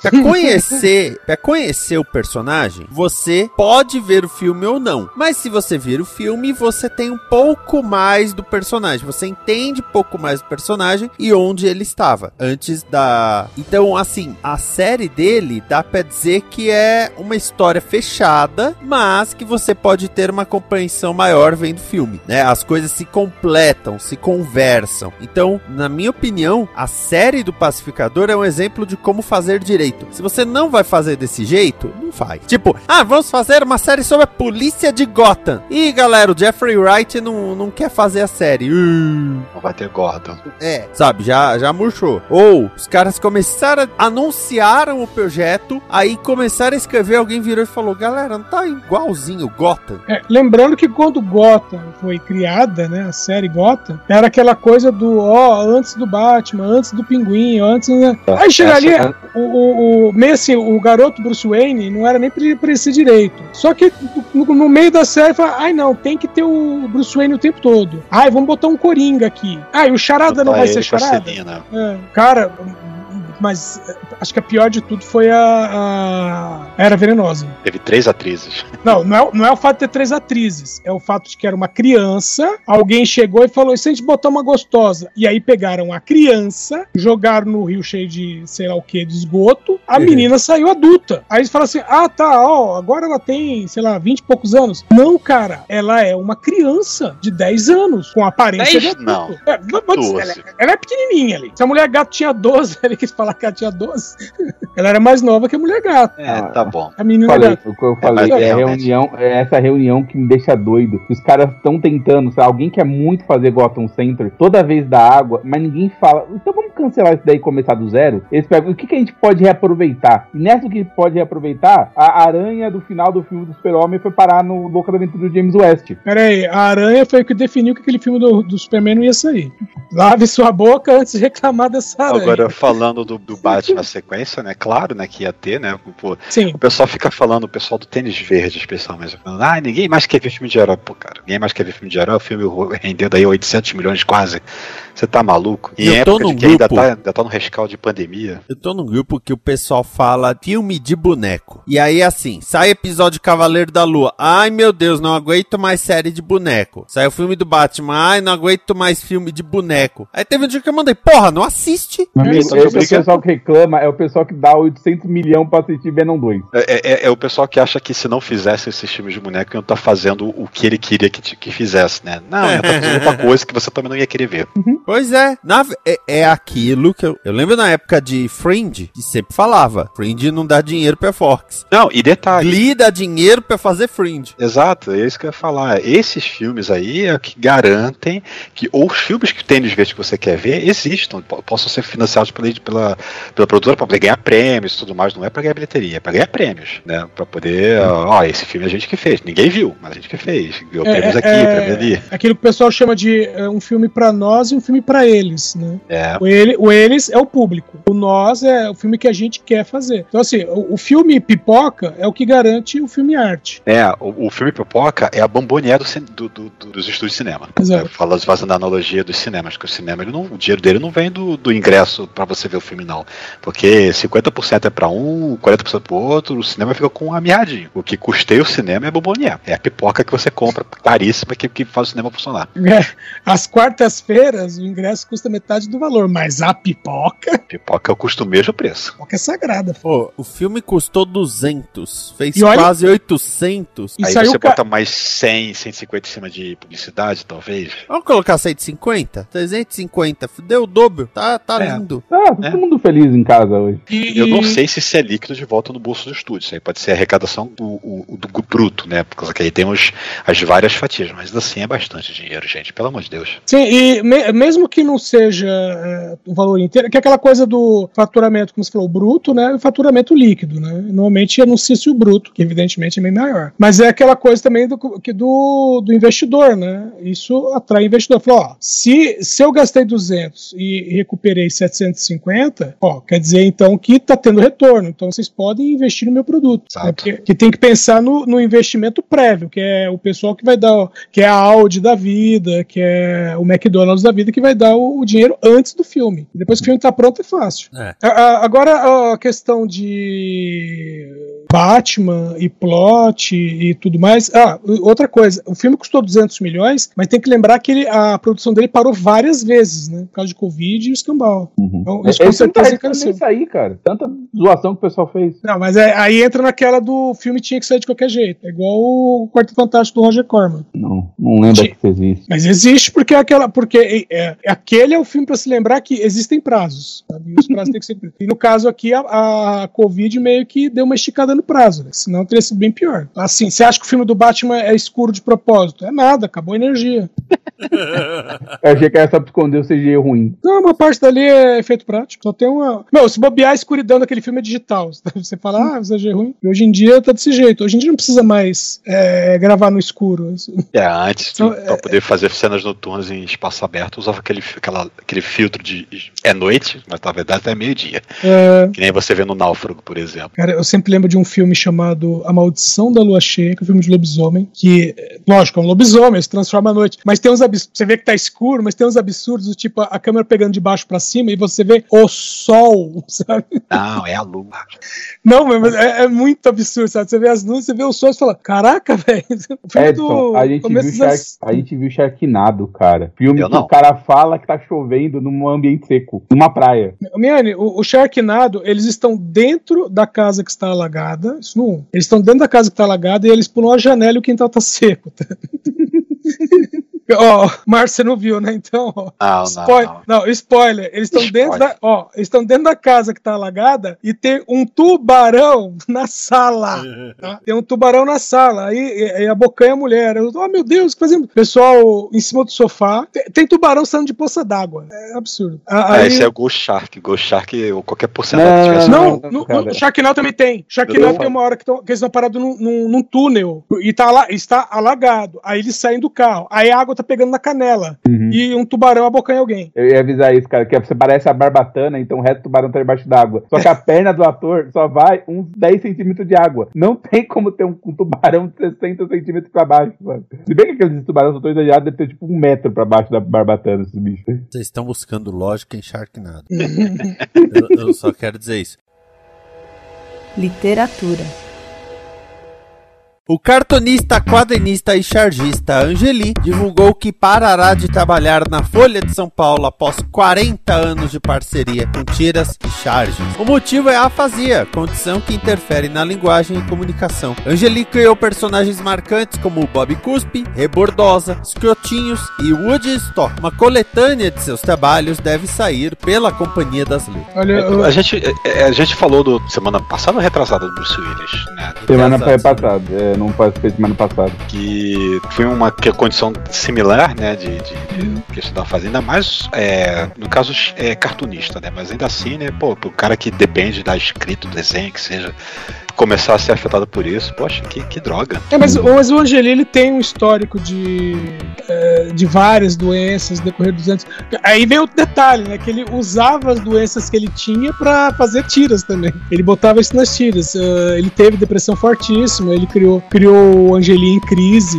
Speaker 1: Pra conhecer, pra conhecer o personagem, você pode ver o filme ou não. Mas se você ver o filme, você tem um pouco mais do personagem. Você entende um pouco mais do personagem e onde ele estava antes da. Então, assim, a série dele dá pra dizer que é uma história fechada, mas que você pode ter uma compreensão maior vendo o filme, né? As coisas se completam, se conversam. Então, na minha opinião, a série do Pacificador é um exemplo de como fazer direito. Se você não vai fazer desse jeito, não faz. Tipo, ah, vamos fazer uma série sobre a polícia de Gotham. Ih, galera, o Jeffrey Wright não, não quer fazer a série. Uh.
Speaker 4: Não vai ter Gordon.
Speaker 1: É, sabe, já, já murchou. Ou os caras começaram, a, anunciaram o projeto, aí começaram a escrever, alguém virou e falou, galera, não tá igualzinho Gotham?
Speaker 3: É, lembrando que quando Gotham foi criada, né, a série Gotham, era aquela coisa do, ó, antes do Batman, antes do Pinguim, antes... Né? Aí chega ali,
Speaker 4: Essa-
Speaker 3: o, o, o, meio assim, o garoto Bruce Wayne não era nem pra ele ser direito. Só que no, no meio da série, fala, ai não, tem que ter o Bruce Wayne o tempo todo. Ai, vamos botar um Coringa aqui. Ai, o Charada não
Speaker 4: Botar
Speaker 3: vai ser Charada? É, cara, mas é, acho que a pior de tudo foi a, a Era Venenosa.
Speaker 4: Teve três atrizes.
Speaker 3: Não, não é, não é o fato de ter três atrizes. É o fato de que era uma criança. Alguém chegou e falou: e se a gente botar uma gostosa? E aí pegaram a criança, jogaram no rio cheio de sei lá o que, de esgoto. A
Speaker 7: Uhum.
Speaker 3: menina saiu adulta. Aí eles falam assim: ah, tá, ó, agora ela tem, sei lá, 20 e poucos anos. Não, cara, ela é uma criança de 10 anos, com aparência de
Speaker 4: Dez?
Speaker 3: adulto.
Speaker 4: Não.
Speaker 3: É, ela,
Speaker 4: Doze.
Speaker 3: ela é pequenininha ali. Se a mulher gato tinha 12, ele quis falar ela tinha 12. ela era mais nova que a mulher gato.
Speaker 4: É, tá bom.
Speaker 3: A menina
Speaker 7: Falei, que eu falei, é,
Speaker 4: realmente.
Speaker 7: reunião, é essa reunião que me deixa doido. Os caras estão tentando, sabe? alguém quer muito fazer Gotham Center toda vez da água, mas ninguém fala. Então vamos cancelar isso daí e começar do zero? Eles pegam, o que, que a gente pode reaproveitar? E nessa que pode reaproveitar, a aranha do final do filme do Super-Homem foi parar no Louca da Aventura do James West.
Speaker 3: Pera aí, a aranha foi o que definiu que aquele filme do, do Superman não ia sair. Lave sua boca antes de reclamar dessa aranha.
Speaker 4: Agora, falando do, do Batman na sequência, né? Claro, né, que ia ter, né? Pô,
Speaker 3: Sim.
Speaker 4: o pessoal fica falando, o pessoal do tênis verde, especialmente, falando, ah, ninguém mais quer ver filme de herói. Pô, cara, ninguém mais quer ver filme de herói, o filme rendeu daí 800 milhões quase. Você tá maluco? E
Speaker 1: Eu
Speaker 4: em
Speaker 1: tô
Speaker 4: época
Speaker 1: num
Speaker 4: de que ainda
Speaker 1: grupo.
Speaker 4: tá, ainda tá no rescaldo de pandemia.
Speaker 1: Eu tô num grupo que o pessoal fala filme de boneco. E aí, assim, sai episódio Cavaleiro da Lua. Ai, meu Deus, não aguento mais série de boneco. Sai o filme do Batman. Ai, não aguento mais filme de boneco. Aí teve um dia que eu mandei, porra, não assiste.
Speaker 7: Amigo, é o pessoal que reclama, é o pessoal que dá 800 milhões pra assistir Venom 2.
Speaker 4: É, é- é o pessoal que acha que se não fizesse esses filmes de boneco, iam estar fazendo o que ele queria que, te- que fizesse, né? Não, ia estar fazendo outra coisa que você também não ia querer ver.
Speaker 1: Pois é, na- é, é aquilo que eu, eu lembro na época de Fringe, que sempre falava, Fringe não dá dinheiro pra Fox.
Speaker 4: Não, e detalhe.
Speaker 1: Glee dá dinheiro pra fazer Fringe.
Speaker 4: Exato, é isso que eu ia falar. Esses filmes aí é o que garantem que ou os filmes que tem nos vezes que você quer ver existam, po- possam ser financiados pela, pela, pela produtora para poder ganhar prêmios e tudo mais. Não é para ganhar bilheteria, é para ganhar prêmios, né? Para poder, ó, esse filme a gente que fez. Ninguém viu, mas a gente que fez. Ganhou prêmios aqui, prêmios ali.
Speaker 3: aquilo que o pessoal chama de é, um filme pra nós e um filme pra eles, né?
Speaker 4: É.
Speaker 3: O, ele, o eles é o público. O nós é o filme que a gente quer fazer. Então, assim, o, o filme pipoca é o que garante o filme arte.
Speaker 4: É, o, o filme Pipoca é a bombonier do, do- do- do- dos estúdios de cinema.
Speaker 3: Exato.
Speaker 4: É, Fala, fazendo a analogia dos cinemas, que o cinema, ele não, o dinheiro dele não vem do, do ingresso pra você ver o filme, não. Porque 50% é pra um, 40% pro outro, o cinema fica com um amirradinho. O que custeia o cinema é a bombonier. É a pipoca que você compra caríssima que, que faz o cinema funcionar.
Speaker 3: É, Às quartas-feiras, o ingresso custa metade do valor, mas a pipoca,
Speaker 4: Pipoca é o custo mesmo preço.
Speaker 3: pipoca é sagrada.
Speaker 1: Pô, o filme custou 200, fez
Speaker 3: olha-
Speaker 1: quase 800.
Speaker 3: E
Speaker 4: Aí
Speaker 3: saiu
Speaker 4: você
Speaker 3: ca-
Speaker 4: bota mais 100, 150 em cima de publicidade, talvez.
Speaker 1: Vamos colocar 150? 350, deu o dobro. Tá, tá
Speaker 4: É.
Speaker 1: lindo.
Speaker 7: Ah, todo mundo feliz em casa hoje.
Speaker 3: E,
Speaker 4: Eu não sei se isso é líquido de volta no bolso do estúdio. Isso aí pode ser arrecadação do, o- do bruto, né? Porque aí tem os, as várias fatias. Mas assim é bastante dinheiro, gente. Pelo amor de Deus.
Speaker 3: Sim, e me- mesmo que não seja é, o valor inteiro, que é aquela coisa do faturamento, como você falou, bruto, né? E o faturamento líquido, né? Normalmente anuncia-se o bruto, que evidentemente é bem maior. Mas é aquela coisa também do, que do, do investidor, né? Isso atrai investidor. Falou, ó, se, se eu gastei 200 e recuperei 750, ó, quer dizer então que tá tendo retorno. Então vocês podem investir no meu produto. Né? Porque que tem que pensar no, no investimento prévio, que é o pessoal que vai dar, que é a Audi da vida, que é o McDonald's da vida, que vai dar o, o dinheiro antes do filme. Depois que o filme tá pronto, é fácil.
Speaker 1: É.
Speaker 3: A- a- agora, a questão de Batman e plot e tudo mais. Ah, outra coisa, o filme custou 200 milhões, mas tem que lembrar que ele- a produção dele parou várias vezes, né? Por causa de Covid e o escambau.
Speaker 7: Uhum.
Speaker 3: Então,
Speaker 7: É,
Speaker 3: isso com
Speaker 7: tá
Speaker 3: certeza
Speaker 7: nem
Speaker 3: encareceu.
Speaker 7: sair, cara. Tanta zoação que o pessoal fez.
Speaker 3: Não, mas é- aí entra naquela do filme tinha que sair de qualquer jeito. É igual o Quarto Fantástico do Roger Corman.
Speaker 7: Não, não lembro que isso existe.
Speaker 3: Mas existe porque é aquela. Porque é, é- aquele é o filme para se lembrar que existem prazos. Sabe? E Os prazos têm que ser. E no caso aqui, a, a Covid meio que deu uma esticada no prazo, né? Senão teria sido bem pior. Assim, você acha que o filme do Batman é escuro de propósito? É nada, acabou a energia.
Speaker 7: Eu achei que era só pra esconder o CGI ruim.
Speaker 3: Não, uma parte dali é efeito prático. Só tem uma. Meu, se bobear a escuridão daquele filme é digital. Você fala, ah, o CG é ruim. E hoje em dia tá desse jeito. Hoje em dia não precisa mais é, gravar no escuro.
Speaker 4: É, antes,
Speaker 3: Então,
Speaker 4: pra poder fazer cenas noturnas em espaço aberto, usava aquele, aquela, aquele filtro de. É noite, mas na verdade é meio-dia.
Speaker 3: É,
Speaker 4: Que nem você vê no Náufrago, por exemplo.
Speaker 3: Cara, eu sempre lembro de um filme chamado A Maldição da Lua Cheia, que é um filme de lobisomem, que, é, lógico, é um lobisomem, se transforma à noite, mas tem uns absurdos, você vê que tá escuro, mas tem uns absurdos, do tipo a câmera pegando de baixo pra cima e você vê o sol, sabe?
Speaker 4: Não, é a lua.
Speaker 3: Não, mas é, é muito absurdo, sabe? Você vê as luzes, você vê o sol e você fala, caraca, velho, o filme
Speaker 7: Edson, a, gente viu Shark, a gente viu Sharknado, cara. Filme
Speaker 4: Eu
Speaker 7: que
Speaker 4: não.
Speaker 7: o cara fala que tá chovendo num ambiente seco, numa praia.
Speaker 3: Miane, o, o Sharknado, eles estão dentro da casa que está alagada. Isso não. Eles estão dentro da casa que está alagada e eles pulam a janela e o quintal tá seco. Tá? Ó, Márcio, você não viu, né? Então, ó.
Speaker 4: Não, não,
Speaker 3: Spoil-
Speaker 4: não.
Speaker 3: não, spoiler. Eles estão dentro da, ó, estão dentro da casa que tá alagada e tem um tubarão na sala. tá? Tem um tubarão na sala. Aí, aí a bocanha é a mulher. Eu, oh, meu Deus, o que fazendo? Pessoal em cima do sofá. Tem, tem tubarão saindo de poça d'água. É absurdo.
Speaker 4: Ah,
Speaker 3: aí-
Speaker 4: esse é o Ghost Shark. Ghost Shark, ou qualquer porcentagem que tivesse.
Speaker 3: não,
Speaker 7: Não,
Speaker 3: no, Sharknado também tem. Sharknado tem uma hora que, tão- que eles estão parados num, num- num túnel e tá lá, está alagado. Aí eles saem do carro. Aí a água tá pegando na canela.
Speaker 7: Uhum.
Speaker 3: E um tubarão abocanha alguém.
Speaker 7: Eu ia avisar isso, cara, que você parece a barbatana, então o resto do tubarão tá debaixo d'água. Só que a perna do ator só vai uns 10 centímetros de água. Não tem como ter um, um tubarão de 60 centímetros pra baixo, sabe? Se bem que aqueles tubarões são tão exagerados, deve ter tipo um metro pra baixo da barbatana, esses bichos.
Speaker 1: Vocês estão buscando lógica em Sharknado. eu, eu só quero dizer isso.
Speaker 2: Literatura.
Speaker 1: O cartunista, quadrinista e chargista Angeli divulgou que parará de trabalhar na Folha de São Paulo após 40 anos de parceria com tiras e charges. O motivo é a afasia, condição que interfere na linguagem e comunicação. Angeli criou personagens marcantes como Bob Cuspe, Rebordosa, Scrotinhos e Woody Stock. Uma coletânea de seus trabalhos deve sair pela Companhia das Letras.
Speaker 3: Olha, eu-
Speaker 4: A gente, é, a gente falou do semana passada ou retrasada do Bruce Willis, né?
Speaker 7: Semana passada, é, não participei semana passada.
Speaker 4: que foi uma que- condição similar, né, de, de, de questão da fazenda, mas é, no caso é cartunista, né, mas ainda assim, né, pô, o cara que depende da escrita, do desenho, que seja, começar a ser afetado por isso, poxa, que, que droga.
Speaker 3: É, mas, mas o Angeli ele tem um histórico de, é, de várias doenças decorrer dos anos. Aí vem outro detalhe, né? Que ele usava as doenças que ele tinha pra fazer tiras também. Ele botava isso nas tiras. Ah, ele teve depressão fortíssima, ele criou, criou o Angeli em crise.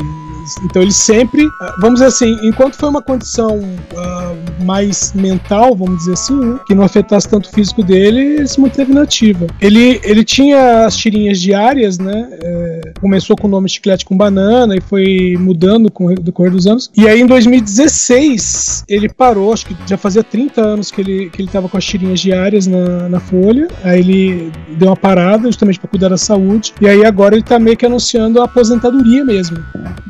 Speaker 3: Então ele sempre, ah, vamos dizer assim, enquanto foi uma condição ah, mais mental, vamos dizer assim, né? que não afetasse tanto o físico dele, ele se manteve nativa. Ele, ele tinha as tirinhas diárias, né? É, começou com o nome Chiclete com Banana e foi mudando com o decorrer dos anos. E aí em 2016 ele parou, acho que já fazia 30 anos que ele, que ele tava com as tirinhas diárias na, na Folha. Aí ele deu uma parada justamente para cuidar da saúde. E aí agora ele tá meio que anunciando a aposentadoria mesmo.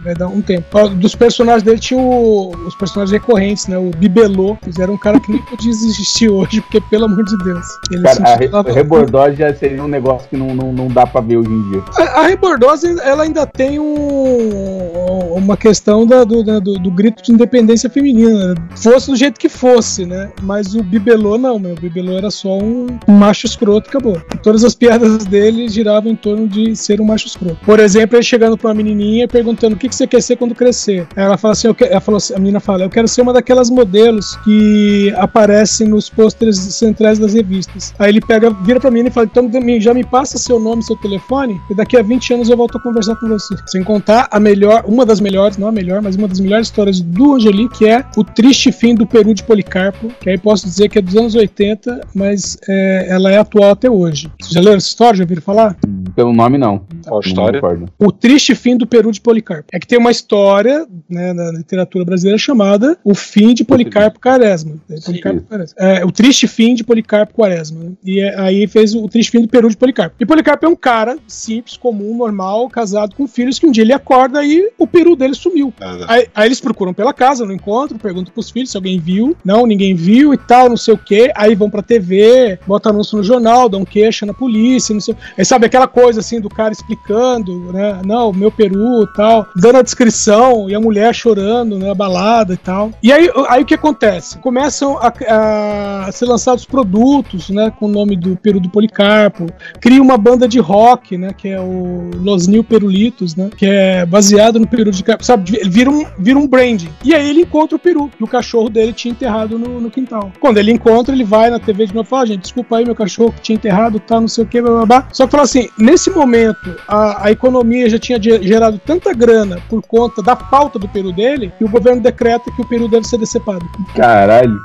Speaker 3: Vai um tempo. Dos personagens dele tinha o- os personagens recorrentes, né? O Bibelô. Fizeram um cara que nem podia existir hoje, porque pelo amor de Deus. Ele
Speaker 7: Cara, a re- rebordose já seria um negócio que não, não, não dá pra ver hoje em dia.
Speaker 3: A, a Rebordose, ela ainda tem um- uma questão da- do, da- do- do grito de independência feminina. Fosse do jeito que fosse, né? Mas o Bibelô não, meu. O Bibelô era só um, macho escroto, acabou. Todas as piadas dele giravam em torno de ser um macho escroto. Por exemplo, ele chegando pra uma menininha e perguntando o que, que você quer ser quando crescer. Aí ela fala assim, eu que- ela falou assim- a menina fala, eu quero ser uma daquelas modelos que aparecem nos pôsteres centrais das revistas. Aí ele pega, vira pra menina e fala, então já me passa seu nome, seu telefone, e daqui a 20 anos eu volto a conversar com você. Sem contar a melhor, uma das melhores, não a melhor, mas uma das melhores histórias do Angeli, que é o triste fim do Peru de Policarpo, que aí posso dizer que é dos anos 80, mas é, ela é atual até hoje. Vocês já leram essa história? Já ouviram falar?
Speaker 7: Pelo nome, não.
Speaker 4: Qual
Speaker 7: Não
Speaker 4: história?
Speaker 7: recordo.
Speaker 3: O Triste Fim do Peru de Policarpo. É que tem uma história né, na literatura brasileira chamada O Fim de Policarpo Quaresma. É, Policarpo Quaresma. É, o Triste Fim de Policarpo Quaresma. né? E é, aí fez o Triste Fim do Peru de Policarpo. E Policarpo é um cara simples, comum, normal, casado com filhos, que um dia ele acorda e o peru dele sumiu. Aí, aí eles procuram pela casa, não encontram, perguntam pros filhos se alguém viu. Não, ninguém viu e tal, não sei o quê. Aí vão pra TV, botam anúncio no jornal, dão queixa na polícia, não sei. Aí sabe aquela coisa assim do cara explicando, né? Não, meu peru e tal, dando a descrição e a mulher chorando, né? Abalada e tal. E aí, aí o que acontece? Começam a, a ser lançados produtos, né? Com o nome do peru do Policarpo. Cria uma banda de rock, né? Que é o Los New Perulitos, né? Que é baseado no peru de Carpo. Sabe? Vira um, vira um branding. E aí ele encontra o peru, que o cachorro dele tinha enterrado no, no quintal. Quando ele encontra, ele vai na TV de novo e fala: "Ah, gente, desculpa aí, meu cachorro que tinha enterrado, tá, não sei o que, blá, blá, blá. Só que fala assim: nesse momento, a, a economia já tinha ge- gerado tanta grana por conta da falta do peru dele, que o governo decreta que o peru deve ser decepado.
Speaker 7: Caralho.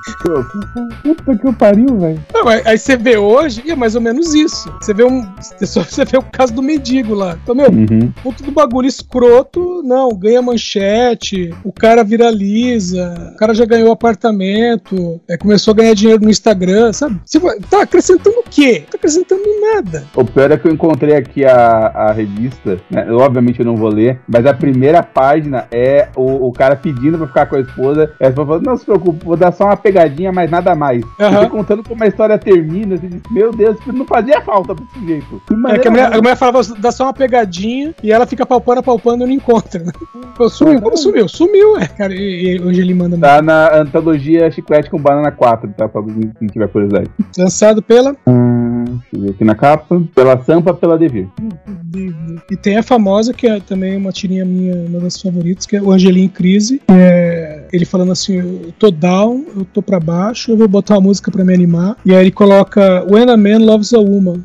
Speaker 7: Puta que eu pariu, velho.
Speaker 3: Não, aí, aí você vê hoje, e é mais ou menos isso. Você vê um. Você você vê o caso do mendigo lá. Então, meu,
Speaker 7: Uhum.
Speaker 3: puto do bagulho escroto, não, ganha manchete, o cara viraliza, o cara já ganhou apartamento, é, começou a ganhar dinheiro no Instagram, sabe? Você tá acrescentando o quê? Tá acrescentando nada.
Speaker 7: O pior é que eu encontrei aqui a, a revista, né? Eu, obviamente eu não vou ler, mas a primeira página é o, o cara pedindo pra ficar com a esposa. E a esposa falou, não se preocupe, vou dar só uma pegadinha, mas nada mais.
Speaker 3: Aham.
Speaker 7: E contando como a história termina, você diz, meu Deus, não fazia falta desse jeito.
Speaker 3: É que a mulher, a mulher falava, dá só uma pegadinha e ela fica palpando, palpando e não encontra. Né? Sumiu, como sumiu? Sumiu, é, cara. E, e hoje ele manda
Speaker 7: Tá na antologia Chiclete com Banana 4, tá? Pra quem tiver curiosidade.
Speaker 3: lançado pela
Speaker 7: Hum, deixa eu ver aqui na capa. Pela Sampa, pela Devir.
Speaker 3: E tem a famosa, que é também uma tirinha minha, uma das favoritas, que é o Angelim em Crise. é ele falando assim: eu tô down, eu tô pra baixo, eu vou botar uma música pra me animar. E aí ele coloca When a Man Loves a Woman.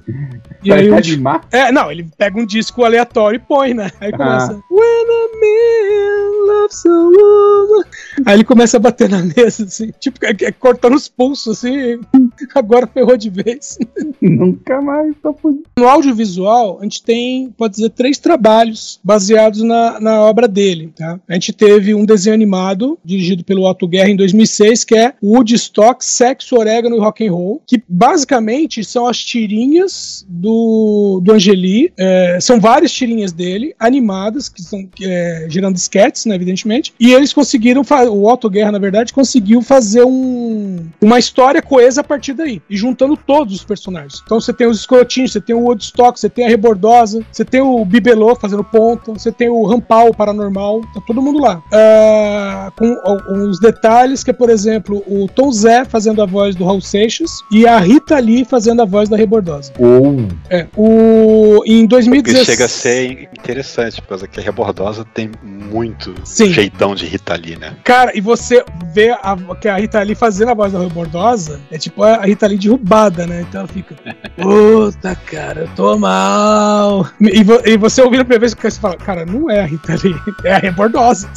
Speaker 3: E
Speaker 7: Pra
Speaker 3: aí o,
Speaker 7: animar?
Speaker 3: é, não, ele pega um disco aleatório e põe, né? Aí começa When a Man Loves a Woman. Aí ele começa a bater na mesa, assim, tipo, é- é cortando os pulsos, assim. Agora ferrou de vez.
Speaker 7: Nunca mais tô fudido.
Speaker 3: No audiovisual, a gente tem, pode dizer, três trabalhos baseados na, na obra dele. Tá? A gente teve um desenho animado, dirigido pelo Otto Guerra em 2006, que é Woodstock, Sexo, Orégano e Rock and Roll, que basicamente são as tirinhas do, do Angeli. É, são várias tirinhas dele, animadas, que estão é, gerando sketches, né, evidentemente. E eles conseguiram, o Otto Guerra, na verdade, conseguiu fazer um, uma história coesa a partir daí, e juntando todos os personagens. Então você tem os escrotinhos, você tem o Woodstock, você tem a Rebordosa, você tem o Bibelô fazendo ponta, você tem o Rampal Paranormal, tá todo mundo lá. Ah, com alguns detalhes, que é, por exemplo, o Tom Zé fazendo a voz do Raul Seixas e a Rita Lee fazendo a voz da Rebordosa.
Speaker 7: Ou.
Speaker 3: É, o, em
Speaker 4: Porque
Speaker 3: 2016...
Speaker 4: chega a ser interessante, por causa que a Rebordosa tem muito
Speaker 3: Sim.
Speaker 4: jeitão de Rita Lee, né?
Speaker 3: Cara, e você vê a, que a Rita Lee fazendo a voz da Rui Bordosa, é tipo a Rita Lee derrubada, né? Então ela fica, puta, cara, eu tô mal. E, vo- e você ouvindo a primeira vez, você fala, cara, não é a Rita Lee, é a Rui Bordosa.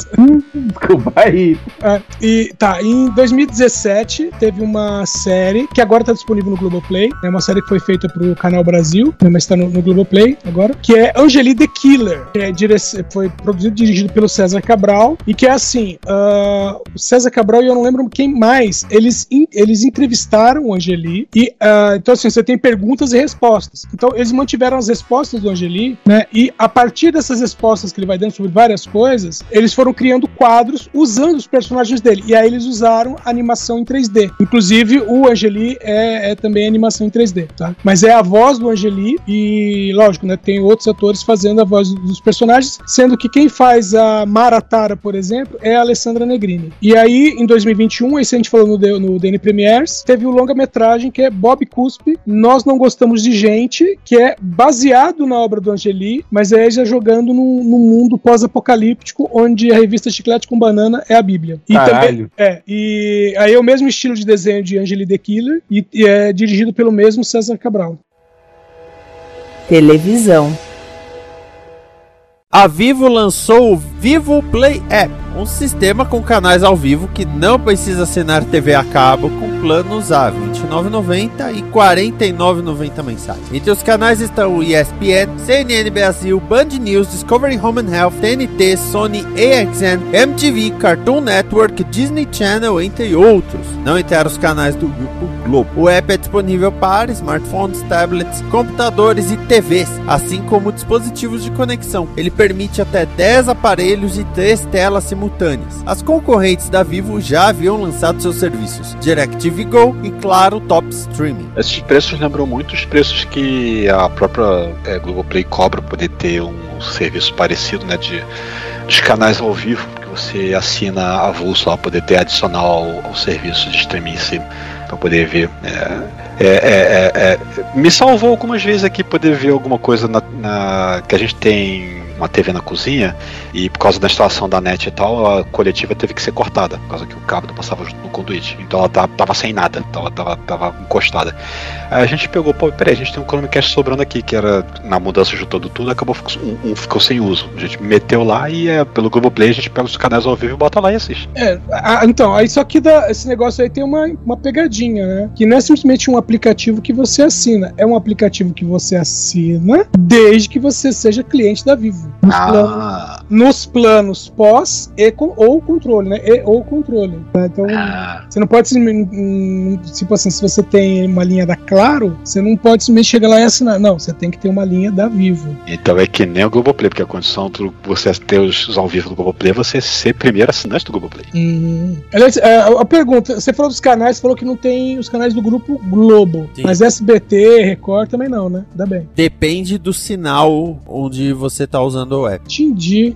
Speaker 7: Desculpa aí.
Speaker 3: É, e tá, em 2017 teve uma série que agora tá disponível no Globoplay. É uma série que foi feita pro Canal Brasil, né, mas tá no, no Globoplay agora. Que é Angeli the Killer. Que é foi produzido e dirigido pelo César Cabral. E que é assim: ah, o César Cabral e eu não lembro quem mais. Eles, eles entrevistaram o Angeli. E ah, então, assim, você tem perguntas e respostas. Então, eles mantiveram as respostas do Angeli, né? E a partir dessas respostas que ele vai dando sobre várias coisas, eles foram criando quadros usando os personagens dele. E aí eles usaram animação em 3D. Inclusive, o Angeli é, é também animação em 3D, tá? Mas é a voz do Angeli e, lógico, né? Tem outros atores fazendo a voz dos personagens, sendo que quem faz a Maratara, por exemplo, é a Alessandra Negrini. E aí, em 2021, esse a gente falou no, no DN Premiers, teve o longa-metragem que é Bob Cuspe, Nós Não Gostamos de Gente, que é baseado na obra do Angeli, mas é já jogando num, num mundo pós-apocalíptico, onde a revista Chiclete com Banana é a Bíblia. E também,
Speaker 7: Caralho.
Speaker 3: é, e aí é o mesmo estilo de desenho de Angeli the Killer e, e é dirigido pelo mesmo César Cabral.
Speaker 2: Televisão.
Speaker 1: A Vivo lançou o Vivo Play App, um sistema com canais ao vivo que não precisa assinar TV a cabo com planos a R$ 29,90 e R$ 49,90 mensais. Entre os canais estão o ESPN, CNN Brasil, Band News, Discovery Home and Health, TNT, Sony, AXN, MTV, Cartoon Network, Disney Channel, entre outros. Não entrar os canais do Grupo Globo. O app é disponível para smartphones, tablets, computadores e TVs, assim como dispositivos de conexão. Ele permite até 10 aparelhos e 3 telas simultâneas. As concorrentes da Vivo já haviam lançado seus serviços DirecTV Go e Claro Top Streaming.
Speaker 4: Esses preços lembram muito os preços que a própria é, Globoplay cobra para poder ter um serviço parecido, né? De, dos canais ao vivo, que você assina avulso lá, poder ter adicional ao, ao serviço de streaming em si, para poder ver. É, é, é, é, é, me salvou algumas vezes aqui poder ver alguma coisa na, na- que a gente tem uma TV na cozinha e por causa da instalação da net e tal, a coletiva teve que ser cortada, por causa que o cabo não passava junto no conduíte. Então ela tava, tava sem nada, tava, tava, tava encostada. Aí a gente pegou, pô, peraí, a gente tem um Chromecast sobrando aqui, que era na mudança juntando tudo, acabou um, um ficou sem uso. A gente meteu lá e é, pelo Globoplay a gente pega os canais ao vivo e bota lá e assiste.
Speaker 3: É, a- então, aí só que esse negócio aí tem uma, uma pegadinha, né? Que não é simplesmente um aplicativo que você assina, é um aplicativo que você assina desde que você seja cliente da Vivo. Nos, planos,
Speaker 4: Ah,
Speaker 3: nos planos pós e com, ou controle, né? E ou controle. né? Então,
Speaker 4: ah,
Speaker 3: você não pode simplesmente. hum, Tipo assim, se você tem uma linha da Claro, você não pode simplesmente chegar lá e assinar. Não, você tem que ter uma linha da Vivo.
Speaker 4: então é que nem o Globoplay, porque a condição de você ter os, ao vivo do Globoplay é você ser primeiro assinante do Globoplay.
Speaker 3: Uhum. Aliás, é, a, a pergunta, você falou dos canais, falou que não tem os canais do grupo Globo.
Speaker 1: Sim.
Speaker 3: Mas SBT, Record também não, né? Ainda bem.
Speaker 1: Depende do sinal onde você está usando o app.
Speaker 3: Entendi.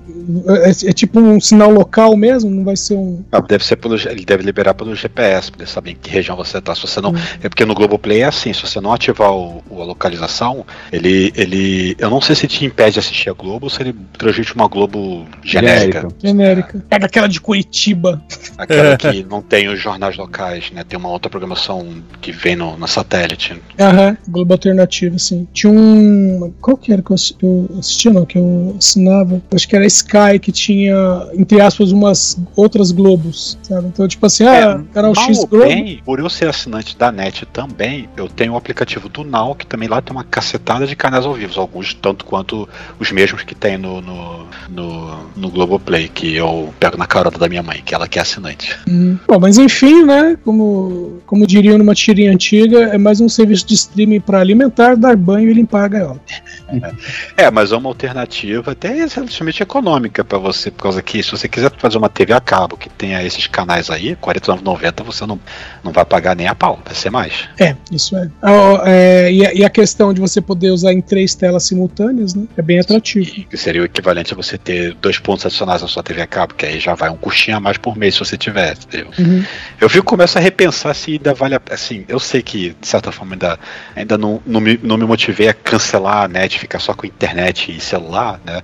Speaker 3: É, é tipo um sinal local mesmo? Não vai ser um.
Speaker 4: Ah, deve ser pelo, ele deve liberar pelo GPS, pra ele saber em que região você tá. Se você não,
Speaker 3: Hum.
Speaker 4: é porque no Globoplay é assim, se você não ativar o, o- a localização, ele, ele, eu não sei se te impede de assistir a Globo ou se ele transmite uma Globo genérica,
Speaker 7: Genérica.
Speaker 3: Genérica. Pega aquela de Curitiba.
Speaker 4: aquela que não tem os jornais locais, né? Tem uma outra programação que vem no, na satélite.
Speaker 3: Aham, Globo Alternativo, assim. Tinha um. Qual que era que eu eu assistia, não? Que eu assinava? Acho que era Sky, que tinha, entre aspas, umas outras Globos, sabe? Então, tipo assim, ah, canal
Speaker 4: mal
Speaker 3: X Globo.
Speaker 4: bem, por eu ser assinante da NET também, eu tenho o aplicativo do Now, que também lá tem uma cacetada de canais ao vivo, alguns tanto quanto os mesmos que tem no, no, no, no Globoplay, que eu pego na carona da minha mãe, que ela que é assinante.
Speaker 3: Hum. Bom, mas enfim, né? Como, como diriam numa tirinha antiga, é mais um serviço de streaming para alimentar, dar banho e limpar a gaiola.
Speaker 4: É, mas é uma alternativa até relativamente econômica para você, por causa que se você quiser fazer uma TV a cabo que tenha esses canais aí, R$ 49,90 você não, não vai pagar nem a pau, vai ser mais.
Speaker 3: É, isso é. Ah, é, e, a, e a questão de você poder usar em três telas simultâneas, né? É bem atrativo.
Speaker 4: Que seria o equivalente a você ter dois pontos adicionais na sua TV a cabo, que aí já vai um custinho a mais por mês se você tiver?
Speaker 3: Uhum.
Speaker 4: Eu fico começo a repensar se ainda vale a Assim, eu sei que, de certa forma, ainda, ainda não, não, me, não me motivei a cancelar a net, ficar só com internet e celular, né?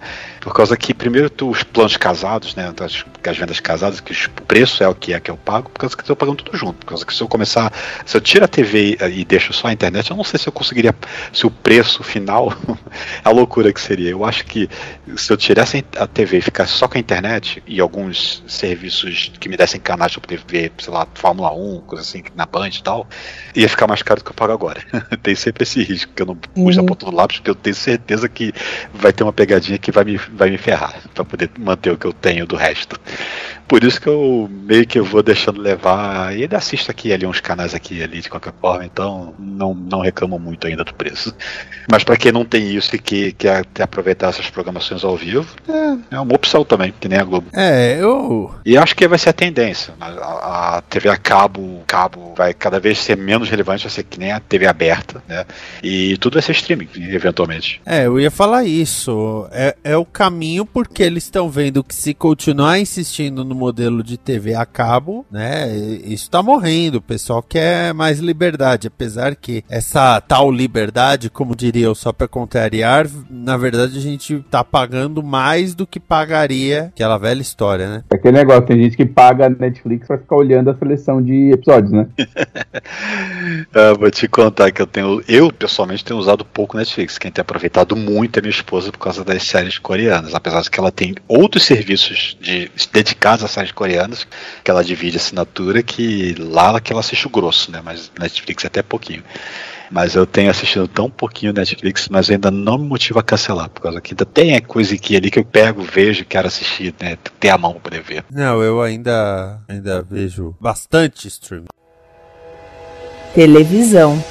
Speaker 4: Por causa que, primeiro, tu, os planos casados, né? As, as vendas casadas, que o preço é o que é que eu pago, por causa que eu tô pagando tudo junto. Por causa que se eu começar. Se eu tiro a TV e, e deixo só a internet, eu não sei se eu conseguiria. Se o preço final. a loucura que seria. Eu acho que se eu tirasse a TV e ficasse só com a internet e alguns serviços que me dessem canais poder ver, sei lá, Fórmula 1, coisa assim, na Band e tal, ia ficar mais caro do que eu pago agora. Tem sempre esse risco, que eu não pus
Speaker 3: Uhum.
Speaker 4: na ponta do lápis, porque eu tenho certeza que vai ter uma pegadinha que vai me, vai me ferrar, pra poder manter o que eu tenho do resto. Por isso que eu meio que eu vou deixando levar. E ainda assisto aqui ali uns canais aqui ali de qualquer forma, então não, não reclamo muito ainda do preço. Mas pra quem não tem isso e que quer aproveitar essas programações ao vivo, é, é uma opção também, que nem a Globo.
Speaker 1: É, eu.
Speaker 4: E acho que vai ser a tendência. A, a- a TV a cabo, cabo vai cada vez ser menos relevante, vai ser que nem a TV aberta, né? E tudo vai ser streaming, eventualmente.
Speaker 1: É, eu ia falar isso. É, é o caminho porque eles estão vendo que se continuar insistindo no modelo de TV a cabo, né, isso tá morrendo. O pessoal quer mais liberdade, apesar que essa tal liberdade, como diria o só pra contrariar, na verdade a gente tá pagando mais do que pagaria aquela velha história, né?
Speaker 7: É aquele negócio, tem gente que paga Netflix pra ficar olhando a seleção de episódios, né?
Speaker 4: Ah, vou te contar que eu tenho. Eu, pessoalmente, tenho usado pouco Netflix. Quem tem aproveitado muito é minha esposa por causa das séries coreanas. Apesar de que ela tem outros serviços de, dedicados a séries coreanas, que ela divide assinatura, que lá que ela assiste o grosso, né? Mas Netflix é até pouquinho. Mas eu tenho assistido tão pouquinho Netflix, mas ainda não me motiva a cancelar, por causa que ainda tem a coisa aqui ali que eu pego, vejo, quero assistir, né? Ter a mão pra poder ver.
Speaker 1: Não, eu ainda ainda vejo bastante streaming.
Speaker 2: Televisão.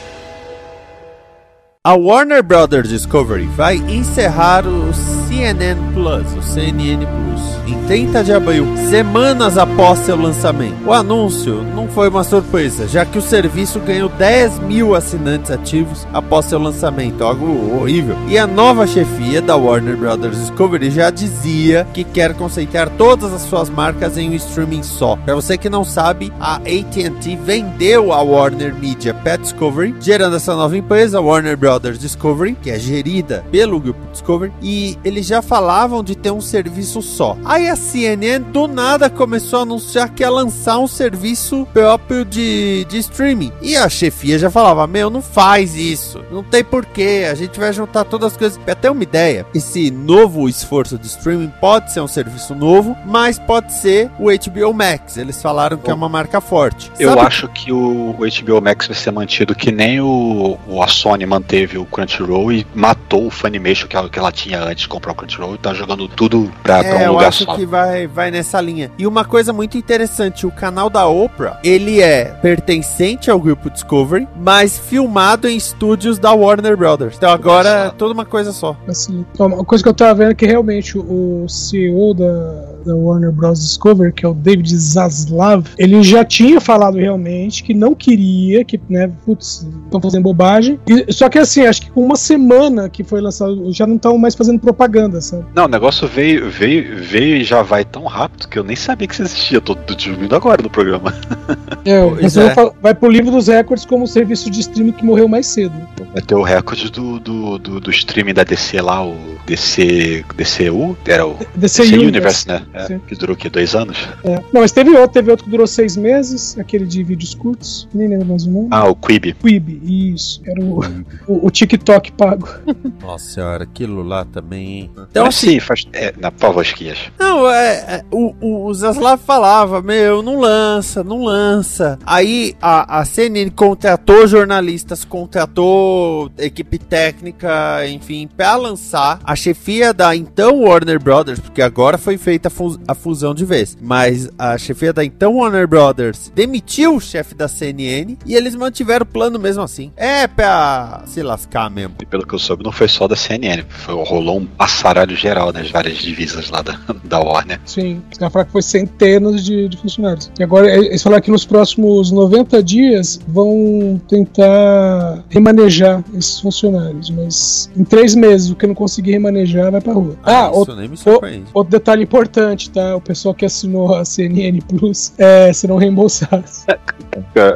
Speaker 1: A Warner Brothers Discovery vai encerrar o CNN Plus, o CNN Plus, em 30 de abril, semanas após seu lançamento. O anúncio não foi uma surpresa, já que o serviço ganhou 10 mil assinantes ativos após seu lançamento, algo horrível. E a nova chefia da Warner Brothers Discovery já dizia que quer concentrar todas as suas marcas em um streaming só. Para você que não sabe, a AT&T vendeu a Warner Media para Discovery, gerando essa nova empresa, Warner Brothers Discovery, que é gerida pelo grupo Discovery, e eles já falavam de ter um serviço só. Aí a CNN do nada começou a anunciar que ia lançar um serviço próprio de, de streaming. E a chefia já falava: Meu, não faz isso, não tem porquê, a gente vai juntar todas as coisas. Ter uma ideia, esse novo esforço de streaming pode ser um serviço novo, mas pode ser o HBO Max. Eles falaram que é uma marca forte.
Speaker 4: Eu
Speaker 1: Sabe
Speaker 4: acho que o, o HBO Max vai ser mantido que nem o, o- a Sony manteve o Crunchyroll e matou o Funimation que ela, que ela tinha antes Crunchyroll e tá jogando tudo pra, pra
Speaker 1: É,
Speaker 4: um
Speaker 1: eu
Speaker 4: lugar
Speaker 1: acho
Speaker 4: só.
Speaker 1: que vai, vai nessa linha. E uma coisa muito interessante, o canal da Oprah, ele é pertencente ao grupo Discovery, mas filmado em estúdios da Warner Brothers. Então agora é toda uma coisa só.
Speaker 3: Assim, então, uma coisa que eu tava vendo é que realmente o CEO da, da Warner Bros. Discovery, que é o David Zaslav, ele já tinha falado realmente que não queria, que, né, putz, estão fazendo bobagem. E- só que assim, acho que com uma semana que foi lançado, já não estão mais fazendo propaganda, sabe?
Speaker 4: Não, o negócio veio, veio, veio e já vai tão rápido que eu nem sabia que isso existia. Tô, tô descobrindo agora no programa.
Speaker 3: É,
Speaker 1: é.
Speaker 3: vai vai pro livro dos recordes como o serviço de streaming que morreu mais cedo.
Speaker 4: Vai ter o recorde do, do, do, do streaming da DC lá, o DC, DCU, era o
Speaker 3: DC,
Speaker 4: DC
Speaker 3: Universe.
Speaker 4: Universe, né? É, que durou o quê? Dois anos?
Speaker 3: É. Não, mas teve outro, teve outro que durou seis meses, aquele de vídeos curtos, nem lembro mais o nome.
Speaker 4: Ah, o Quibi.
Speaker 3: Quibi, isso. Era o, o, o TikTok pago.
Speaker 1: Nossa senhora, aquilo lá também.
Speaker 4: Então,
Speaker 1: assim,
Speaker 4: sim, faz. É, na, Esquias.
Speaker 1: Não, é, é, o, o, o Zaslav falava, meu, não lança, não lança. Aí a, a CNN contratou jornalistas, contratou equipe técnica, enfim, pra lançar. A chefia da então Warner Brothers, porque agora foi feita a, a fusão de vez, mas a chefia da então Warner Brothers demitiu o chefe da CNN e eles mantiveram o plano mesmo assim. É pra se lascar mesmo.
Speaker 4: E pelo que eu soube, não foi só da CNN. Foi, rolou um passaralho geral nas várias divisas lá da, da Warner.
Speaker 3: Sim, os caras falaram que foi centenas de, de funcionários. E agora eh, eles falaram que nos próximos 90 dias vão tentar remanejar esses funcionários, mas em três meses o que não conseguir remanejar vai pra rua. Ah,
Speaker 1: isso
Speaker 3: outro,
Speaker 1: nem me surpreende.
Speaker 3: outro detalhe importante, tá? O pessoal que assinou a CNN Plus é, serão reembolsados.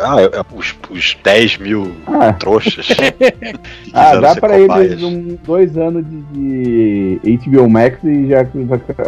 Speaker 4: Ah, é- é os, os 10 mil
Speaker 7: Ah.
Speaker 4: trouxas.
Speaker 7: Ah, dá pra eles um, dois anos de, de HBO Max e já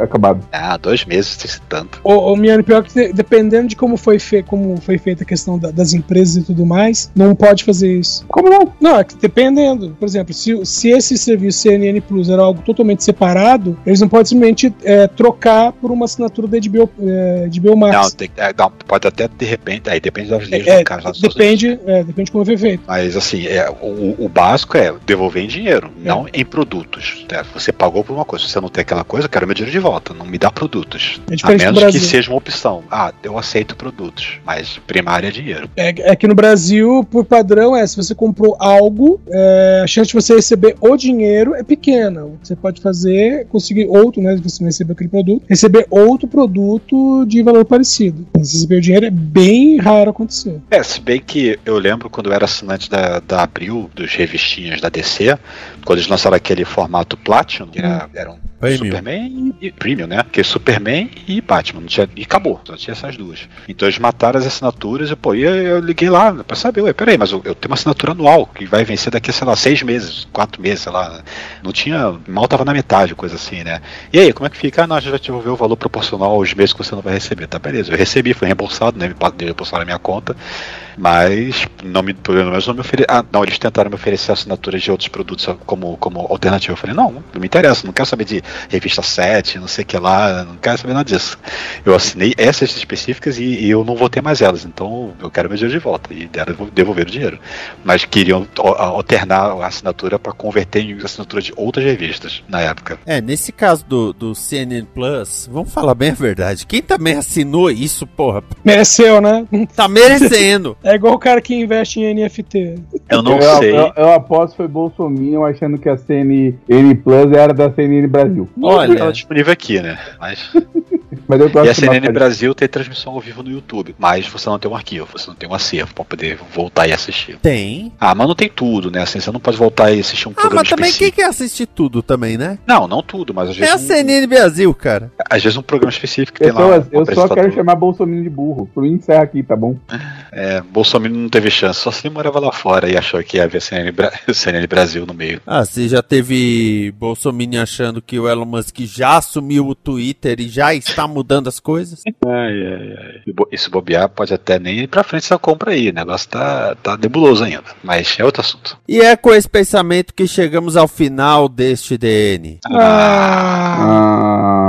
Speaker 7: acabado.
Speaker 4: Ah, dois meses, tem tanto.
Speaker 3: O, o Miane, pior que de- dependendo de como foi, fe, como foi feita a questão da- das empresas e tudo mais, não pode fazer isso.
Speaker 7: Como não?
Speaker 3: Não, é que dependendo. Por exemplo, se, se esse serviço CNN Plus era algo totalmente separado, eles não podem simplesmente é, trocar por uma assinatura da HBO, é, HBO Max.
Speaker 4: Não, tem, é, não, pode até de repente, aí depende das leis
Speaker 3: É,
Speaker 4: dos Estados Unidos.
Speaker 3: depende, é, depende de como foi feito.
Speaker 4: Mas assim, é, o, o básico é devolver em dinheiro, não em produtos. né? Você pagou por uma coisa, se você não tem aquela coisa, eu quero meu dinheiro de volta, não me dá produtos.
Speaker 3: É
Speaker 4: A
Speaker 3: do
Speaker 4: menos que seja uma opção. Ah, eu aceito produtos, mas primário é dinheiro.
Speaker 3: É, é que no Brasil, por padrão, é se você comprou algo, é, a chance de você receber o dinheiro é pequena. O que você pode fazer é conseguir outro, né? Se você não recebeu aquele produto, receber outro produto de valor parecido. Receber o dinheiro é bem raro acontecer.
Speaker 4: É, se bem que eu lembro quando eu era assinante da, da Abril, dos revistinhas da DC, quando eles lançaram aquele formato Platinum, que era, era um
Speaker 1: Premium.
Speaker 4: Superman e, Premium, né? Que é Superman e Batman, tinha, e acabou, só tinha essas duas. Então eles mataram as assinaturas e, pô, e eu, eu liguei lá pra saber, ué, peraí, mas eu, eu tenho uma assinatura anual que vai vencer daqui sei lá, seis meses, quatro meses, sei lá. Não tinha, mal tava na metade, coisa assim, né? E aí, como é que fica? Ah, não, a gente vai te o valor proporcional aos meses que você não vai receber. Tá, beleza, eu recebi, foi reembolsado, né? Me reembolsaram a minha conta, mas não me, pelo menos não me ofereceram. Ah, não, eles tentaram me oferecer assinaturas de outros produtos como, como alternativa. Eu falei, não, não me interessa, não quero saber de revista 7, não sei o que lá, não quero saber nada disso. Eu assinei essas específicas e, e eu não vou ter mais elas, então eu quero meu dinheiro de volta. E deram devolver o dinheiro. Mas queriam alternar a assinatura para converter em assinatura de outras revistas na época.
Speaker 1: É, nesse caso do, do CNN Plus, vamos falar bem a verdade. Quem também assinou isso, porra,
Speaker 3: Mereceu, né?
Speaker 1: tá merecendo.
Speaker 3: É igual o cara que investe em NFT.
Speaker 4: Eu não
Speaker 7: eu,
Speaker 4: sei.
Speaker 7: Eu, eu aposto que foi Bolsonaro achando que a CNN Plus era da CNN Brasil.
Speaker 1: Olha,
Speaker 4: Ela disponível aqui, né? Mas
Speaker 7: Mas eu
Speaker 4: E a CNN. Brasil tem transmissão ao vivo no YouTube, mas você não tem um arquivo, você não tem um acervo pra poder voltar e assistir.
Speaker 1: tem.
Speaker 4: Ah, mas não tem tudo, né? Assim, você não pode voltar e assistir um
Speaker 1: Ah,
Speaker 4: programa
Speaker 1: mas também quem
Speaker 4: específico.
Speaker 1: quer assistir tudo também, né?
Speaker 4: Não, não tudo, mas às
Speaker 1: É
Speaker 4: vezes,
Speaker 1: a
Speaker 4: um,
Speaker 1: CNN Brasil, cara.
Speaker 4: às vezes um programa específico que tem lá. Um
Speaker 7: eu só quero chamar Bolsonaro de burro. Mim, encerra aqui, tá bom?
Speaker 4: É, Bolsonaro não teve chance, só se ele morava lá fora e achou que ia haver CNN, Bra- CNN Brasil no meio.
Speaker 1: Ah, você já teve Bolsonaro achando que o Elon Musk já assumiu o Twitter e já está mudando as coisas?
Speaker 4: Ai, ai, ai. E se bobear, pode até nem ir pra frente essa compra aí. O negócio tá, tá nebuloso ainda. Mas é outro assunto.
Speaker 1: E é com esse pensamento que chegamos ao final deste DN.
Speaker 3: Ah,
Speaker 7: Ah,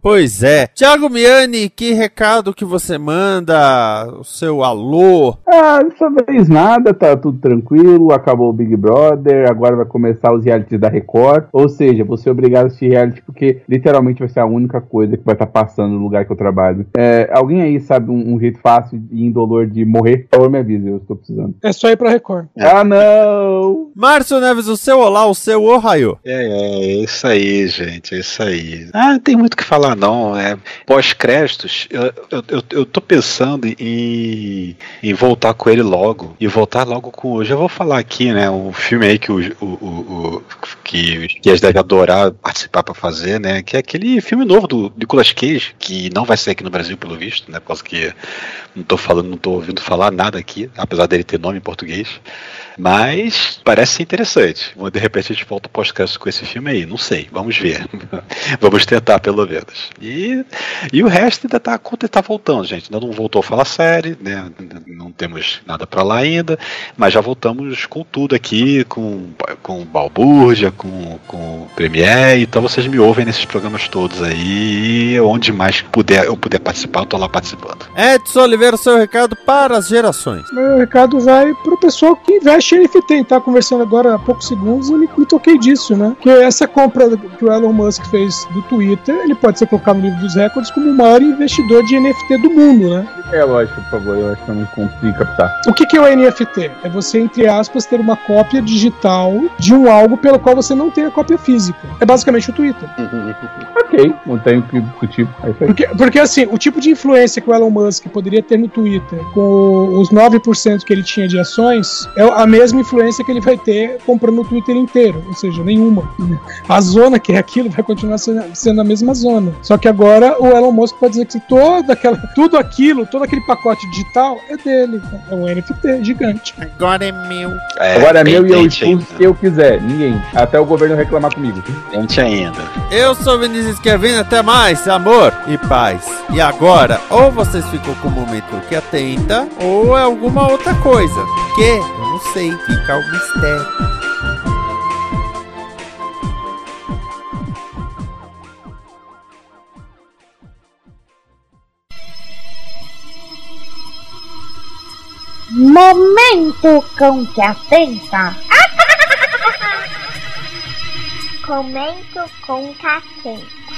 Speaker 1: Pois é. Thiago Miani, que recado que você manda? O seu alô?
Speaker 7: ah, dessa vez nada, tá tudo tranquilo. Acabou o Big Brother, agora vai começar os realities da Record. Ou seja, vou ser obrigado a assistir reality porque literalmente vai ser a única coisa que vai estar passando no lugar que eu trabalho. É, alguém aí sabe um, um jeito fácil e indolor de morrer? Por favor, me avise, eu estou precisando.
Speaker 3: é só ir pra Record.
Speaker 7: Ah, não!
Speaker 1: Márcio Neves, o seu olá, o seu ohio.
Speaker 4: É, é, é isso aí, gente, é isso aí. Ah, não tem muito o que falar, não. É, Pós-créditos, eu, eu, eu, eu tô pensando em, em voltar com ele logo. E voltar logo com. Eu já vou falar aqui, né? O filme aí que o, o, o, o- que, que eles devem adorar participar pra fazer, né? Que é aquele filme novo do Nicolas Cage, que não vai ser aqui no Brasil, pelo visto, né? Por causa que não tô falando, não tô ouvindo falar nada aqui, apesar dele ter nome em português. Mas parece ser interessante. De repente a gente volta pós-crédito com esse filme aí. Não sei. Vamos ver. Vamos tentar, pelo menos. E, e o resto ainda tá, tá voltando, gente. Ainda não voltou a falar série, né? Não temos nada pra lá ainda. Mas já voltamos com tudo aqui, com, com Balbúrdia, com, com Premiere. Então vocês me ouvem nesses programas todos aí. E onde mais puder, eu puder participar, eu tô lá participando.
Speaker 1: Edson Oliveira, o seu recado para as gerações.
Speaker 3: Meu recado vai pro pessoal que investe em NFT. Tá conversando agora há poucos segundos e me, me toquei disso, né? Que essa compra que o Elon Musk fez do Twitter, ele pode ser colocado no livro dos recordes como o maior investidor de NFT do mundo, né?
Speaker 7: É lógico, por favor, eu acho que eu não consegui captar.
Speaker 3: O que, que é o NFT? É você, entre aspas, ter uma cópia digital de um algo pelo qual você não tem a cópia física. É basicamente o Twitter.
Speaker 7: Ok, não tenho o que discutir. É.
Speaker 3: Porque, porque assim, o tipo de influência que o Elon Musk poderia ter no Twitter com os 9% que ele tinha de ações é a mesma influência que ele vai ter comprando o Twitter inteiro, ou seja, nenhuma. A zona que é aquilo vai continuar sendo, sendo a mesma zona. Só que agora o Elon Musk pode dizer que toda aquela, tudo aquilo, todo aquele pacote digital é dele. É um NFT gigante.
Speaker 1: Agora é meu.
Speaker 7: Agora é meu e eu expulso se eu quiser. Ninguém. Até o governo reclamar comigo.
Speaker 4: Pendente ainda.
Speaker 1: Eu sou Vinícius Kevin, até mais, amor e paz. E agora, ou vocês ficam com o momento que atenta, ou é alguma outra coisa. Que? Eu não sei, fica o mistério.
Speaker 8: Momento cão que atenta. Comento com catenta.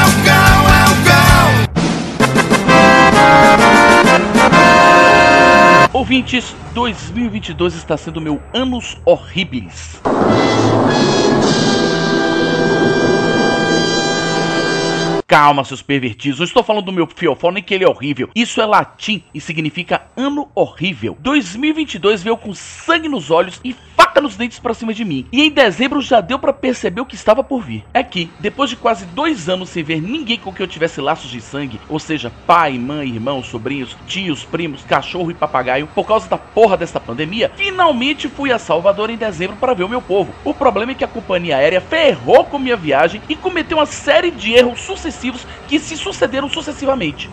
Speaker 5: Ouvintes, 2022 está sendo meu anos horríveis. Calma, seus pervertidos. Não estou falando do meu fiofone que ele é horrível. Isso é latim e significa ano horrível. 2022 veio com sangue nos olhos e faca nos dentes pra cima de mim. E em dezembro já deu pra perceber o que estava por vir. É que, depois de quase dois anos sem ver ninguém com quem eu tivesse laços de sangue, ou seja, pai, mãe, irmãos, sobrinhos, tios, primos, cachorro e papagaio, por causa da porra desta pandemia, finalmente fui a Salvador em dezembro para ver o meu povo. O problema é que a companhia aérea ferrou com minha viagem e cometeu uma série de erros sucessivos que se sucederam sucessivamente.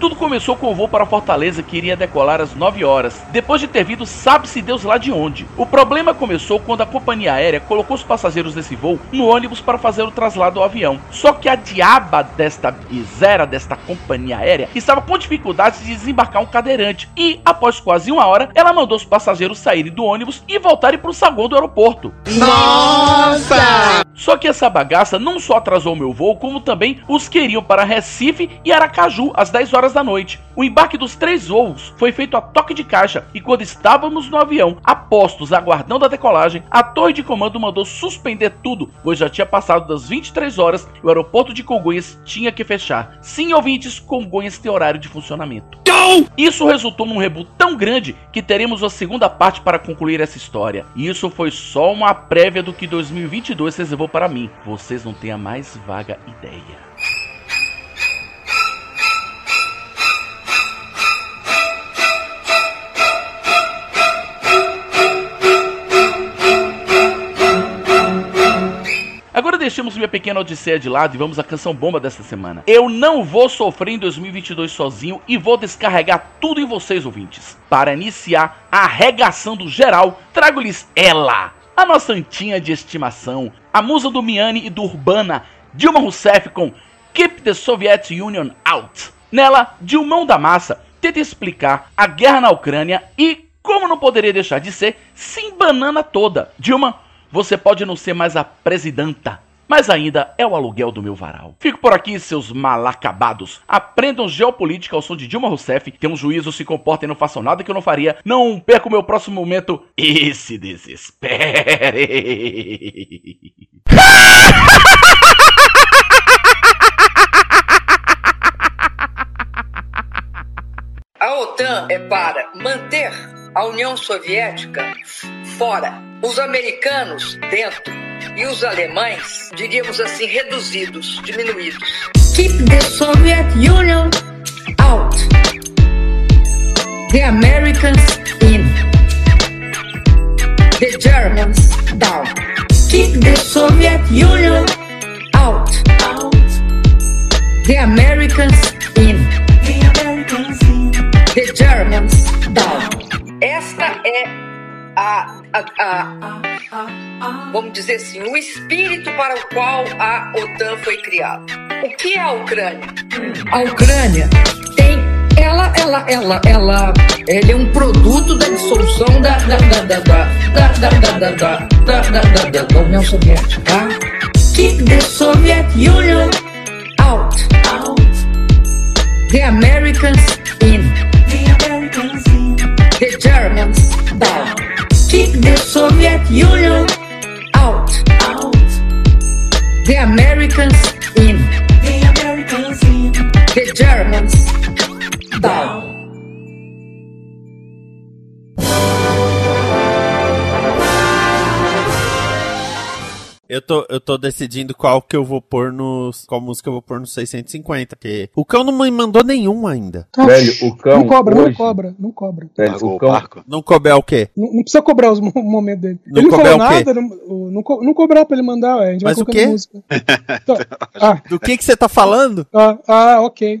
Speaker 5: Tudo começou com o voo para Fortaleza que iria decolar às 9 horas, depois de ter vindo sabe-se Deus lá de onde. O problema começou quando a companhia aérea colocou os passageiros desse voo no ônibus para fazer o traslado ao avião. Só que a diaba desta miséria desta companhia aérea estava com dificuldades de desembarcar um cadeirante e, após quase uma hora, ela mandou os passageiros saírem do ônibus e voltarem para o saguão do aeroporto.
Speaker 1: Nossa!
Speaker 5: Só que essa bagaça não só atrasou o meu voo, como também os queriam para Recife e Aracaju às 10 horas da noite. O embarque dos três voos foi feito a toque de caixa e quando estávamos no avião, apostos aguardando a decolagem, a torre de comando mandou suspender tudo, pois já tinha passado das 23 horas e o aeroporto de Congonhas tinha que fechar. Sim, ouvintes, Congonhas tem horário de funcionamento. Isso resultou num reboot tão grande que teremos a segunda parte para concluir essa história. E isso foi só uma prévia do que 2022 reservou para mim. Vocês não têm a mais vaga ideia. Agora deixemos minha pequena odisseia de lado e vamos à canção bomba desta semana. Eu não vou sofrer em 2022 sozinho e vou descarregar tudo em vocês, ouvintes. Para iniciar a arregação do geral, trago-lhes ela, a nossa antinha de estimação, a musa do Miane e do Urbana, Dilma Rousseff com Keep the Soviet Union Out. Nela, Dilmão da Massa tenta explicar a guerra na Ucrânia e, como não poderia deixar de ser, se embanana toda. Dilma, você pode não ser mais a presidenta, mas ainda é o aluguel do meu varal. Fico por aqui, seus malacabados. Aprendam geopolítica ao som de Dilma Rousseff, tenham um juízo, se comportem, não façam nada que eu não faria. Não perca o meu próximo momento e se desespere.
Speaker 9: A OTAN é para manter a União Soviética fora, os americanos dentro e os alemães, diríamos assim, reduzidos, diminuídos. Keep the Soviet Union out. The Americans in. The Germans down. Keep the Soviet Union out. The Americans in. The Germans down. Esta é a, a, a, vamos dizer assim, o espírito para o qual a OTAN foi criada. O que é a Ucrânia? A Ucrânia tem ela, ela, ela, ela, ele é um produto da dissolução da da da da da da da da da da da da da da União Soviética. tá? Keep the Soviet Union out. The Americans in. Soviet Union out. The Americans in. The Germans down.
Speaker 1: Eu tô, eu tô decidindo qual que eu vou pôr nos. Qual música eu vou pôr no 650. Porque o cão não me mandou nenhum ainda.
Speaker 7: Velho, o cão.
Speaker 3: Não cobra, não
Speaker 7: hoje-
Speaker 3: cobra, não cobra.
Speaker 7: Velho, o cão.
Speaker 4: barco.
Speaker 1: Não couber o quê?
Speaker 3: Não, não precisa cobrar os mo- o momento dele.
Speaker 1: Não
Speaker 3: ele não
Speaker 1: cobrar
Speaker 3: falou nada, não, não, co- não cobrar pra ele mandar, ué, a gente
Speaker 1: Mas
Speaker 3: vai
Speaker 1: o
Speaker 3: colocando
Speaker 1: quê?
Speaker 3: música. Então, ah,
Speaker 1: Do que que você tá falando?
Speaker 3: ah, ah, ok.